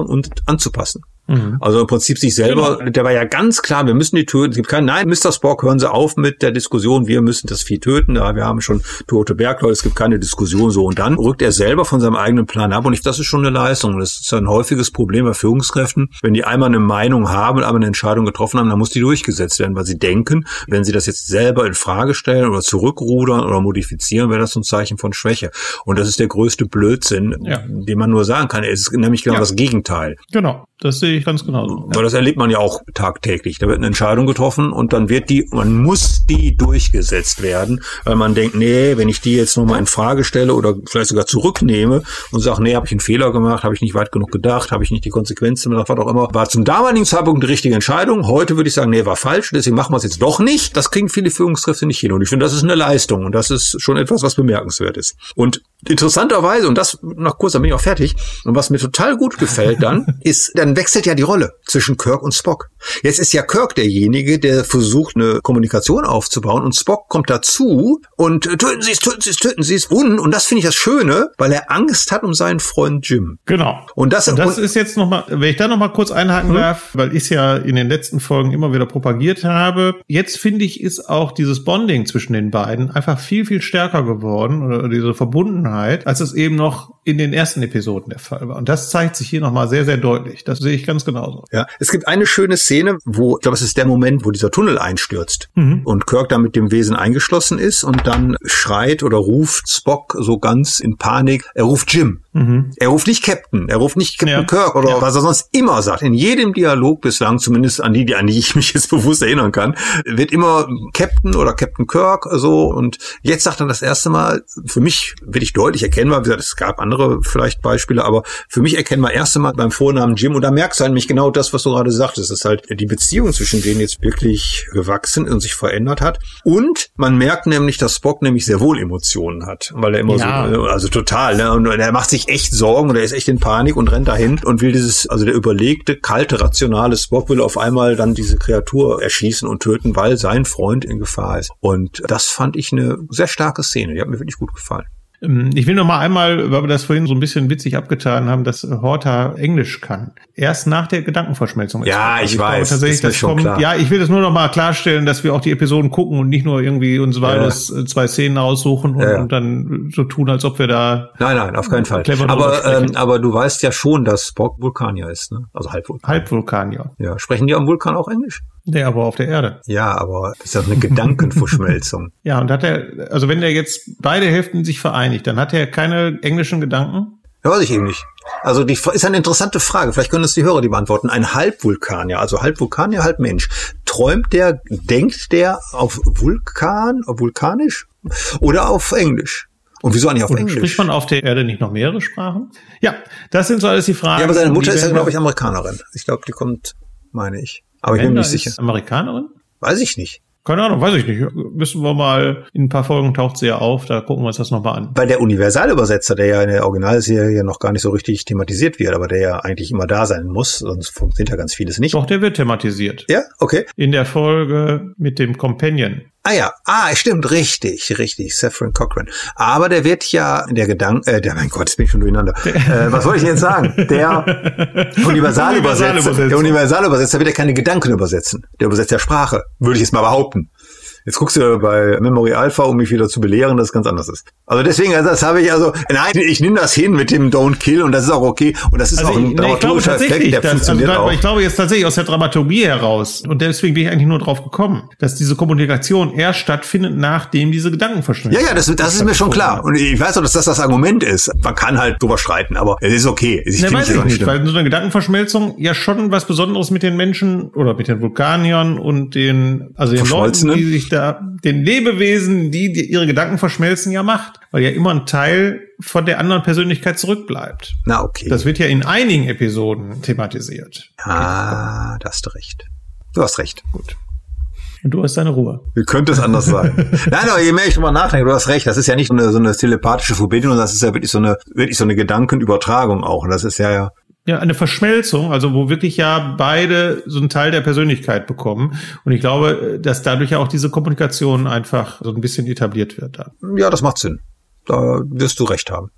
und anzupassen. Mhm. Also im Prinzip sich selber, genau. der war ja ganz klar, wir müssen die töten. Es gibt keinen, nein, Mr. Spock, hören Sie auf mit der Diskussion, wir müssen das Vieh töten. Ja, wir haben schon tote Bergleute, es gibt keine Diskussion so. Und dann rückt er selber von seinem eigenen Plan ab und ich, das ist schon eine Leistung. Das ist ein häufiges Problem bei Führungskräften. Wenn die einmal eine Meinung haben und einmal eine Entscheidung getroffen haben, dann muss die durchgesetzt werden, weil sie denken, wenn sie das jetzt selber in Frage stellen oder zurückrudern oder modifizieren, wäre das ein Zeichen von Schwäche. Und das ist der größte Blödsinn, ja. den man nur sagen kann. Es ist nämlich genau ja. das Gegenteil. Genau. Das sehe ich ganz genau. Weil das erlebt man ja auch tagtäglich. Da wird eine Entscheidung getroffen und dann wird die, man muss die durchgesetzt werden, weil man denkt, nee, wenn ich die jetzt nochmal in Frage stelle oder vielleicht sogar zurücknehme und sage, nee, habe ich einen Fehler gemacht, habe ich nicht weit genug gedacht, habe ich nicht die Konsequenzen gemacht, was auch immer, war zum damaligen Zeitpunkt die richtige Entscheidung. Heute würde ich sagen, nee, war falsch, deswegen machen wir es jetzt doch nicht. Das kriegen viele Führungskräfte nicht hin. Und ich finde, das ist eine Leistung und das ist schon etwas, was bemerkenswert ist. Und interessanterweise, und das nach kurz, dann bin ich auch fertig, und was mir total gut gefällt dann, ist, dann wechselt ja die Rolle zwischen Kirk und Spock. Jetzt ist ja Kirk derjenige, der versucht, eine Kommunikation aufzubauen und Spock kommt dazu und töten Sie es, töten Sie es, töten Sie es. Und, und das finde ich das Schöne, weil er Angst hat um seinen Freund Jim. Genau. Und das, und das und, ist jetzt nochmal, wenn ich da nochmal kurz einhaken hm? darf, weil ich es ja in den letzten Folgen immer wieder propagiert habe. Jetzt finde ich, ist auch dieses Bonding zwischen den beiden einfach viel, viel stärker geworden oder diese Verbundenheit Vergangenheit, als es eben noch in den ersten Episoden der Fall war. Und das zeigt sich hier nochmal sehr, sehr deutlich. Das sehe ich ganz genauso. Ja, es gibt eine schöne Szene, wo, ich glaube, es ist der Moment, wo dieser Tunnel einstürzt mhm. und Kirk da mit dem Wesen eingeschlossen ist und dann schreit oder ruft Spock so ganz in Panik, er ruft Jim. Mhm. Er ruft nicht Captain, er ruft nicht Captain ja. Kirk oder ja. was er sonst immer sagt. In jedem Dialog bislang, zumindest an die, an die ich mich jetzt bewusst erinnern kann, wird immer Captain oder Captain Kirk so und jetzt sagt er das erste Mal, für mich wirklich deutlich erkennbar, wie gesagt, es gab andere vielleicht Beispiele, aber für mich erkennbar erst einmal beim Vornamen Jim und da merkst du nämlich genau das, was du gerade sagtest. Es ist halt die Beziehung zwischen denen jetzt wirklich gewachsen und sich verändert hat. Und man merkt nämlich, dass Spock nämlich sehr wohl Emotionen hat, weil er immer ja. so, also total, ne? Und er macht sich echt Sorgen und er ist echt in Panik und rennt dahin und will dieses, also der überlegte, kalte, rationale Spock will auf einmal dann diese Kreatur erschießen und töten, weil sein Freund in Gefahr ist. Und das fand ich eine sehr starke Szene. Die hat mir wirklich gut gefallen. Ähm, ich will noch mal einmal, weil wir das vorhin so ein bisschen witzig abgetan haben, dass Horta Englisch kann. Erst nach der Gedankenverschmelzung. Ja, ich, ich weiß. Tatsächlich, das kommt, klar. Ja, ich will das nur noch mal klarstellen, dass wir auch die Episoden gucken und nicht nur irgendwie uns beides ja. Äh, zwei Szenen aussuchen und, ja. und, dann so tun, als ob wir da. Nein, nein, auf keinen Fall. Aber, ähm, aber du weißt ja schon, dass Spock Vulkanier ist, ne? Also Halbvulkanier. Halbvulkanier. Ja, sprechen die am Vulkan auch Englisch? Nee, aber auf der Erde. Ja, aber das ist ja eine Gedankenverschmelzung. ja, und hat er, also wenn der jetzt beide Hälften sich vereinigt, dann hat er keine englischen Gedanken? Ja, weiß ich eben nicht. Also die ist eine interessante Frage. Vielleicht können es die Hörer die beantworten. Ein Halbvulkanier, also Halbvulkanier, halb Mensch. Träumt der, denkt der auf Vulkan, auf vulkanisch oder auf Englisch? Und wieso eigentlich auf Und Englisch? Spricht man auf der Erde nicht noch mehrere Sprachen? Ja, das sind so alles die Fragen. Ja, aber seine Mutter ist ja, glaube ich, Amerikanerin. Ich glaube, die kommt, meine ich. Aber ich bin mir nicht sicher. Amerikanerin? Weiß ich nicht. Keine Ahnung, weiß ich nicht. Müssen wir mal, in ein paar Folgen taucht sie ja auf, da gucken wir uns das nochmal an. Weil der Universalübersetzer, der ja in der Originalserie noch gar nicht so richtig thematisiert wird, aber der ja eigentlich immer da sein muss, sonst funktioniert ja ganz vieles nicht. Doch, der wird thematisiert. Ja, okay. In der Folge mit dem Companion. Ah ja, ah, stimmt, richtig, richtig, Saffron Cochran. Aber der wird ja, der Gedanke, äh, der, mein Gott, jetzt bin ich schon durcheinander. äh, was wollte ich jetzt sagen? Der Universalübersetzer, der Universalübersetzer wird ja keine Gedanken übersetzen. Der übersetzt ja Sprache, würde ich jetzt mal behaupten. Jetzt guckst du bei Memory Alpha, um mich wieder zu belehren, dass es ganz anders ist. Also deswegen, also das habe ich also, nein, ich nehme das hin mit dem Don't Kill und das ist auch okay und das ist also auch ein ich, dramaturgischer Effekt, der das, funktioniert also, auch. Ich glaube jetzt tatsächlich aus der Dramaturgie heraus und deswegen bin ich eigentlich nur drauf gekommen, dass diese Kommunikation erst stattfindet, nachdem diese Gedanken verschwinden. Ja, ja, das, das ist mir schon klar und ich weiß auch, dass das das Argument ist. Man kann halt drüber streiten, aber es ist okay. Ich ne, weiß ich nicht, weil so eine Gedankenverschmelzung ja schon was Besonderes mit den Menschen oder mit den Vulkaniern und den, also den Leuten, die sich da den Lebewesen, die, die ihre Gedanken verschmelzen, ja macht, weil ja immer ein Teil von der anderen Persönlichkeit zurückbleibt. Na okay. Das wird ja in einigen Episoden thematisiert. Ah, da hast du recht. Du hast recht. Gut. Und du hast deine Ruhe. Wie könnte es anders sein? Nein, aber je mehr ich drüber nachdenke, du hast recht, das ist ja nicht so eine, so eine telepathische Verbindung, das ist ja wirklich so eine, wirklich so eine Gedankenübertragung auch. Und das ist ja, ja eine Verschmelzung, also wo wirklich ja beide so einen Teil der Persönlichkeit bekommen. Und ich glaube, dass dadurch ja auch diese Kommunikation einfach so ein bisschen etabliert wird. Dann. Ja, das macht Sinn. Da wirst du recht haben.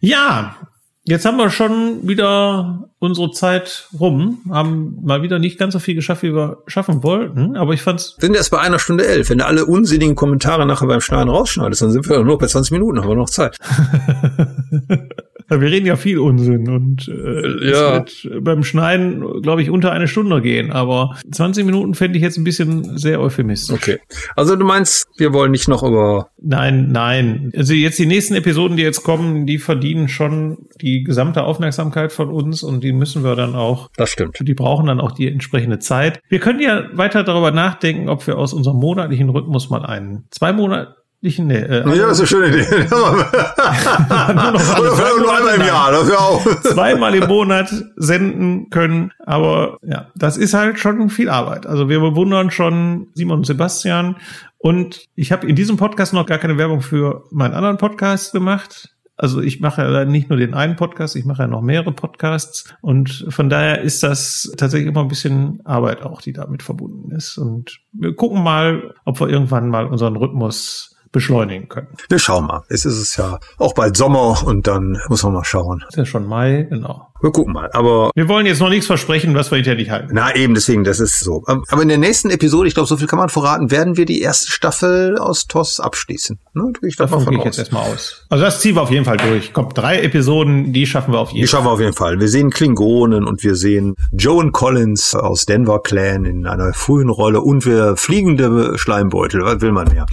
Ja, jetzt haben wir schon wieder unsere Zeit rum, haben mal wieder nicht ganz so viel geschafft, wie wir schaffen wollten, aber ich fand's. Wir sind erst bei einer Stunde elf. Wenn du alle unsinnigen Kommentare nachher beim Schneiden rausschneidest, dann sind wir nur bei 20 Minuten, haben wir noch Zeit. Wir reden ja viel Unsinn und äh, ja. es wird beim Schneiden, glaube ich, unter eine Stunde gehen. Aber 20 Minuten fände ich jetzt ein bisschen sehr euphemistisch. Okay. Also du meinst, wir wollen nicht noch über. Nein, nein. Also jetzt die nächsten Episoden, die jetzt kommen, die verdienen schon die gesamte Aufmerksamkeit von uns und die müssen wir dann auch. Das stimmt. Die brauchen dann auch die entsprechende Zeit. Wir können ja weiter darüber nachdenken, ob wir aus unserem monatlichen Rhythmus mal einen zwei Monate nee, äh, ja, das ist eine schöne Idee. nur noch Oder nur einmal im Jahr, das wäre auch. zweimal im Monat senden können. Aber ja, das ist halt schon viel Arbeit. Also wir bewundern schon Simon und Sebastian. Und ich habe in diesem Podcast noch gar keine Werbung für meinen anderen Podcast gemacht. Also ich mache ja nicht nur den einen Podcast, ich mache ja noch mehrere Podcasts und von daher ist das tatsächlich immer ein bisschen Arbeit auch, die damit verbunden ist. Und wir gucken mal, ob wir irgendwann mal unseren Rhythmus beschleunigen können. Wir schauen mal. Es ist es ja auch bald Sommer und dann muss man mal schauen. ist ja schon Mai, genau. Wir gucken mal. Aber wir wollen jetzt noch nichts versprechen, was wir hinterher nicht halten. Na eben, deswegen, das ist so. Aber in der nächsten Episode, ich glaube, so viel kann man verraten, werden wir die erste Staffel aus TOS abschließen. Ne, ich davon gehe ich jetzt erstmal aus. Also das ziehen wir auf jeden Fall durch. Kommt drei Episoden, die schaffen wir auf jeden Fall. Die schaffen wir auf jeden Fall. Wir sehen Klingonen und wir sehen Joan Collins aus Denver Clan in einer frühen Rolle und wir fliegende Schleimbeutel. Was will man mehr?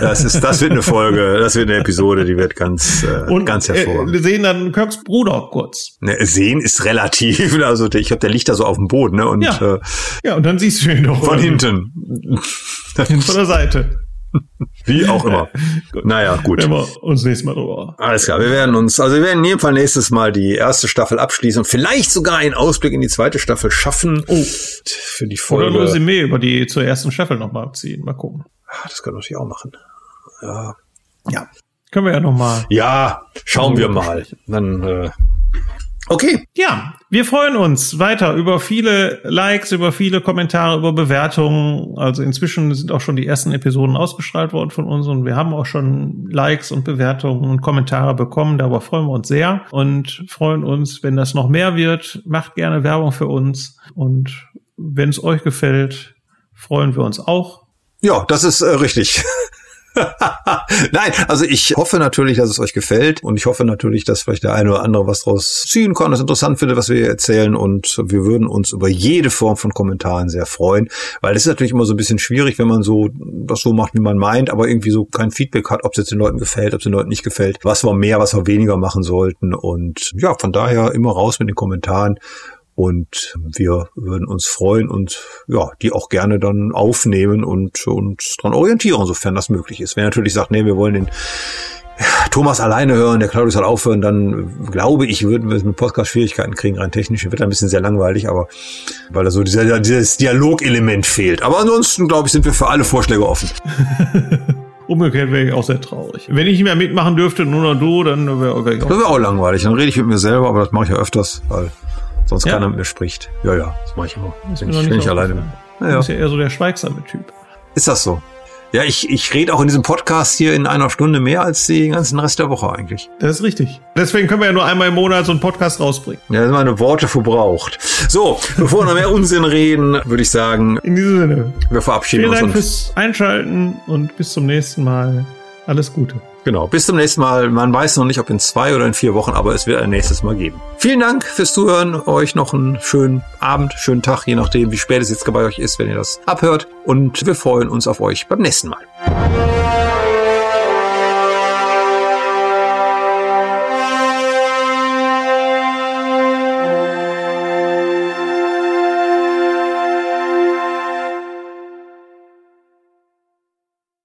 Das ist, das wird eine Folge, das wird eine Episode, die wird ganz, äh, und, ganz hervorragend. Äh, wir sehen dann Kirks Bruder kurz. Ne, sehen ist relativ. Also ich glaube, der liegt da so auf dem Boden, ne? Und, ja. Äh, ja, und dann siehst du ihn doch. Von hinten. von der Seite. Wie auch immer. gut. Naja, gut. Wenn wir uns nächstes Mal drüber. Alles klar, wir werden uns, also wir werden in jedem Fall nächstes Mal die erste Staffel abschließen und vielleicht sogar einen Ausblick in die zweite Staffel schaffen. Oh. Für die Folge. Oder nur Resümee über die zur ersten Staffel nochmal abziehen. Mal gucken. Ah, das können wir natürlich auch machen. Ja. Ja. Können wir ja nochmal. Ja, schauen wir mal. Dann äh, Okay. Ja, wir freuen uns weiter über viele Likes, über viele Kommentare, über Bewertungen. Also inzwischen sind auch schon die ersten Episoden ausgestrahlt worden von uns und wir haben auch schon Likes und Bewertungen und Kommentare bekommen. Darüber freuen wir uns sehr und freuen uns, wenn das noch mehr wird. Macht gerne Werbung für uns und wenn es euch gefällt, freuen wir uns auch. Ja, das ist äh, richtig. Nein, also ich hoffe natürlich, dass es euch gefällt und ich hoffe natürlich, dass vielleicht der eine oder andere was draus ziehen kann, das interessant findet, was wir hier erzählen und wir würden uns über jede Form von Kommentaren sehr freuen, weil es ist natürlich immer so ein bisschen schwierig, wenn man so das so macht, wie man meint, aber irgendwie so kein Feedback hat, ob es jetzt den Leuten gefällt, ob es den Leuten nicht gefällt, was wir mehr, was wir weniger machen sollten und ja, von daher immer raus mit den Kommentaren und wir würden uns freuen und ja, die auch gerne dann aufnehmen und uns dran orientieren, sofern das möglich ist. Wer natürlich sagt, nee, wir wollen den Thomas alleine hören, der Claudius soll aufhören, dann glaube ich, würden wir mit Podcast Schwierigkeiten kriegen, rein technisch. Wird ein bisschen sehr langweilig, aber weil da so dieser, dieses Dialogelement fehlt. Aber ansonsten, glaube ich, sind wir für alle Vorschläge offen. Umgekehrt wäre ich auch sehr traurig. Wenn ich nicht mehr mitmachen dürfte, nur noch du, dann wäre wär ich auch. Das wäre auch langweilig. Dann rede ich mit mir selber, aber das mache ich ja öfters, weil sonst ja. keiner mit mir spricht. Ja, ja, das mache ich immer. Wenn ich, wenn ich alleine bin. Ja, Du bist ja eher so der schweigsame Typ. Ist das so? Ja, ich, ich rede auch in diesem Podcast hier in einer Stunde mehr als den ganzen Rest der Woche eigentlich. Das ist richtig. Deswegen können wir ja nur einmal im Monat so einen Podcast rausbringen. Ja, das sind meine Worte verbraucht. So, bevor wir noch mehr Unsinn reden, würde ich sagen. In diesem Sinne. Wir verabschieden Vielen uns. Vielen Dank fürs Einschalten und bis zum nächsten Mal. Alles Gute. Genau, bis zum nächsten Mal. Man weiß noch nicht, ob in zwei oder in vier Wochen, aber es wird ein nächstes Mal geben. Vielen Dank fürs Zuhören. Euch noch einen schönen Abend, schönen Tag, je nachdem, wie spät es jetzt bei euch ist, wenn ihr das abhört. Und wir freuen uns auf euch beim nächsten Mal.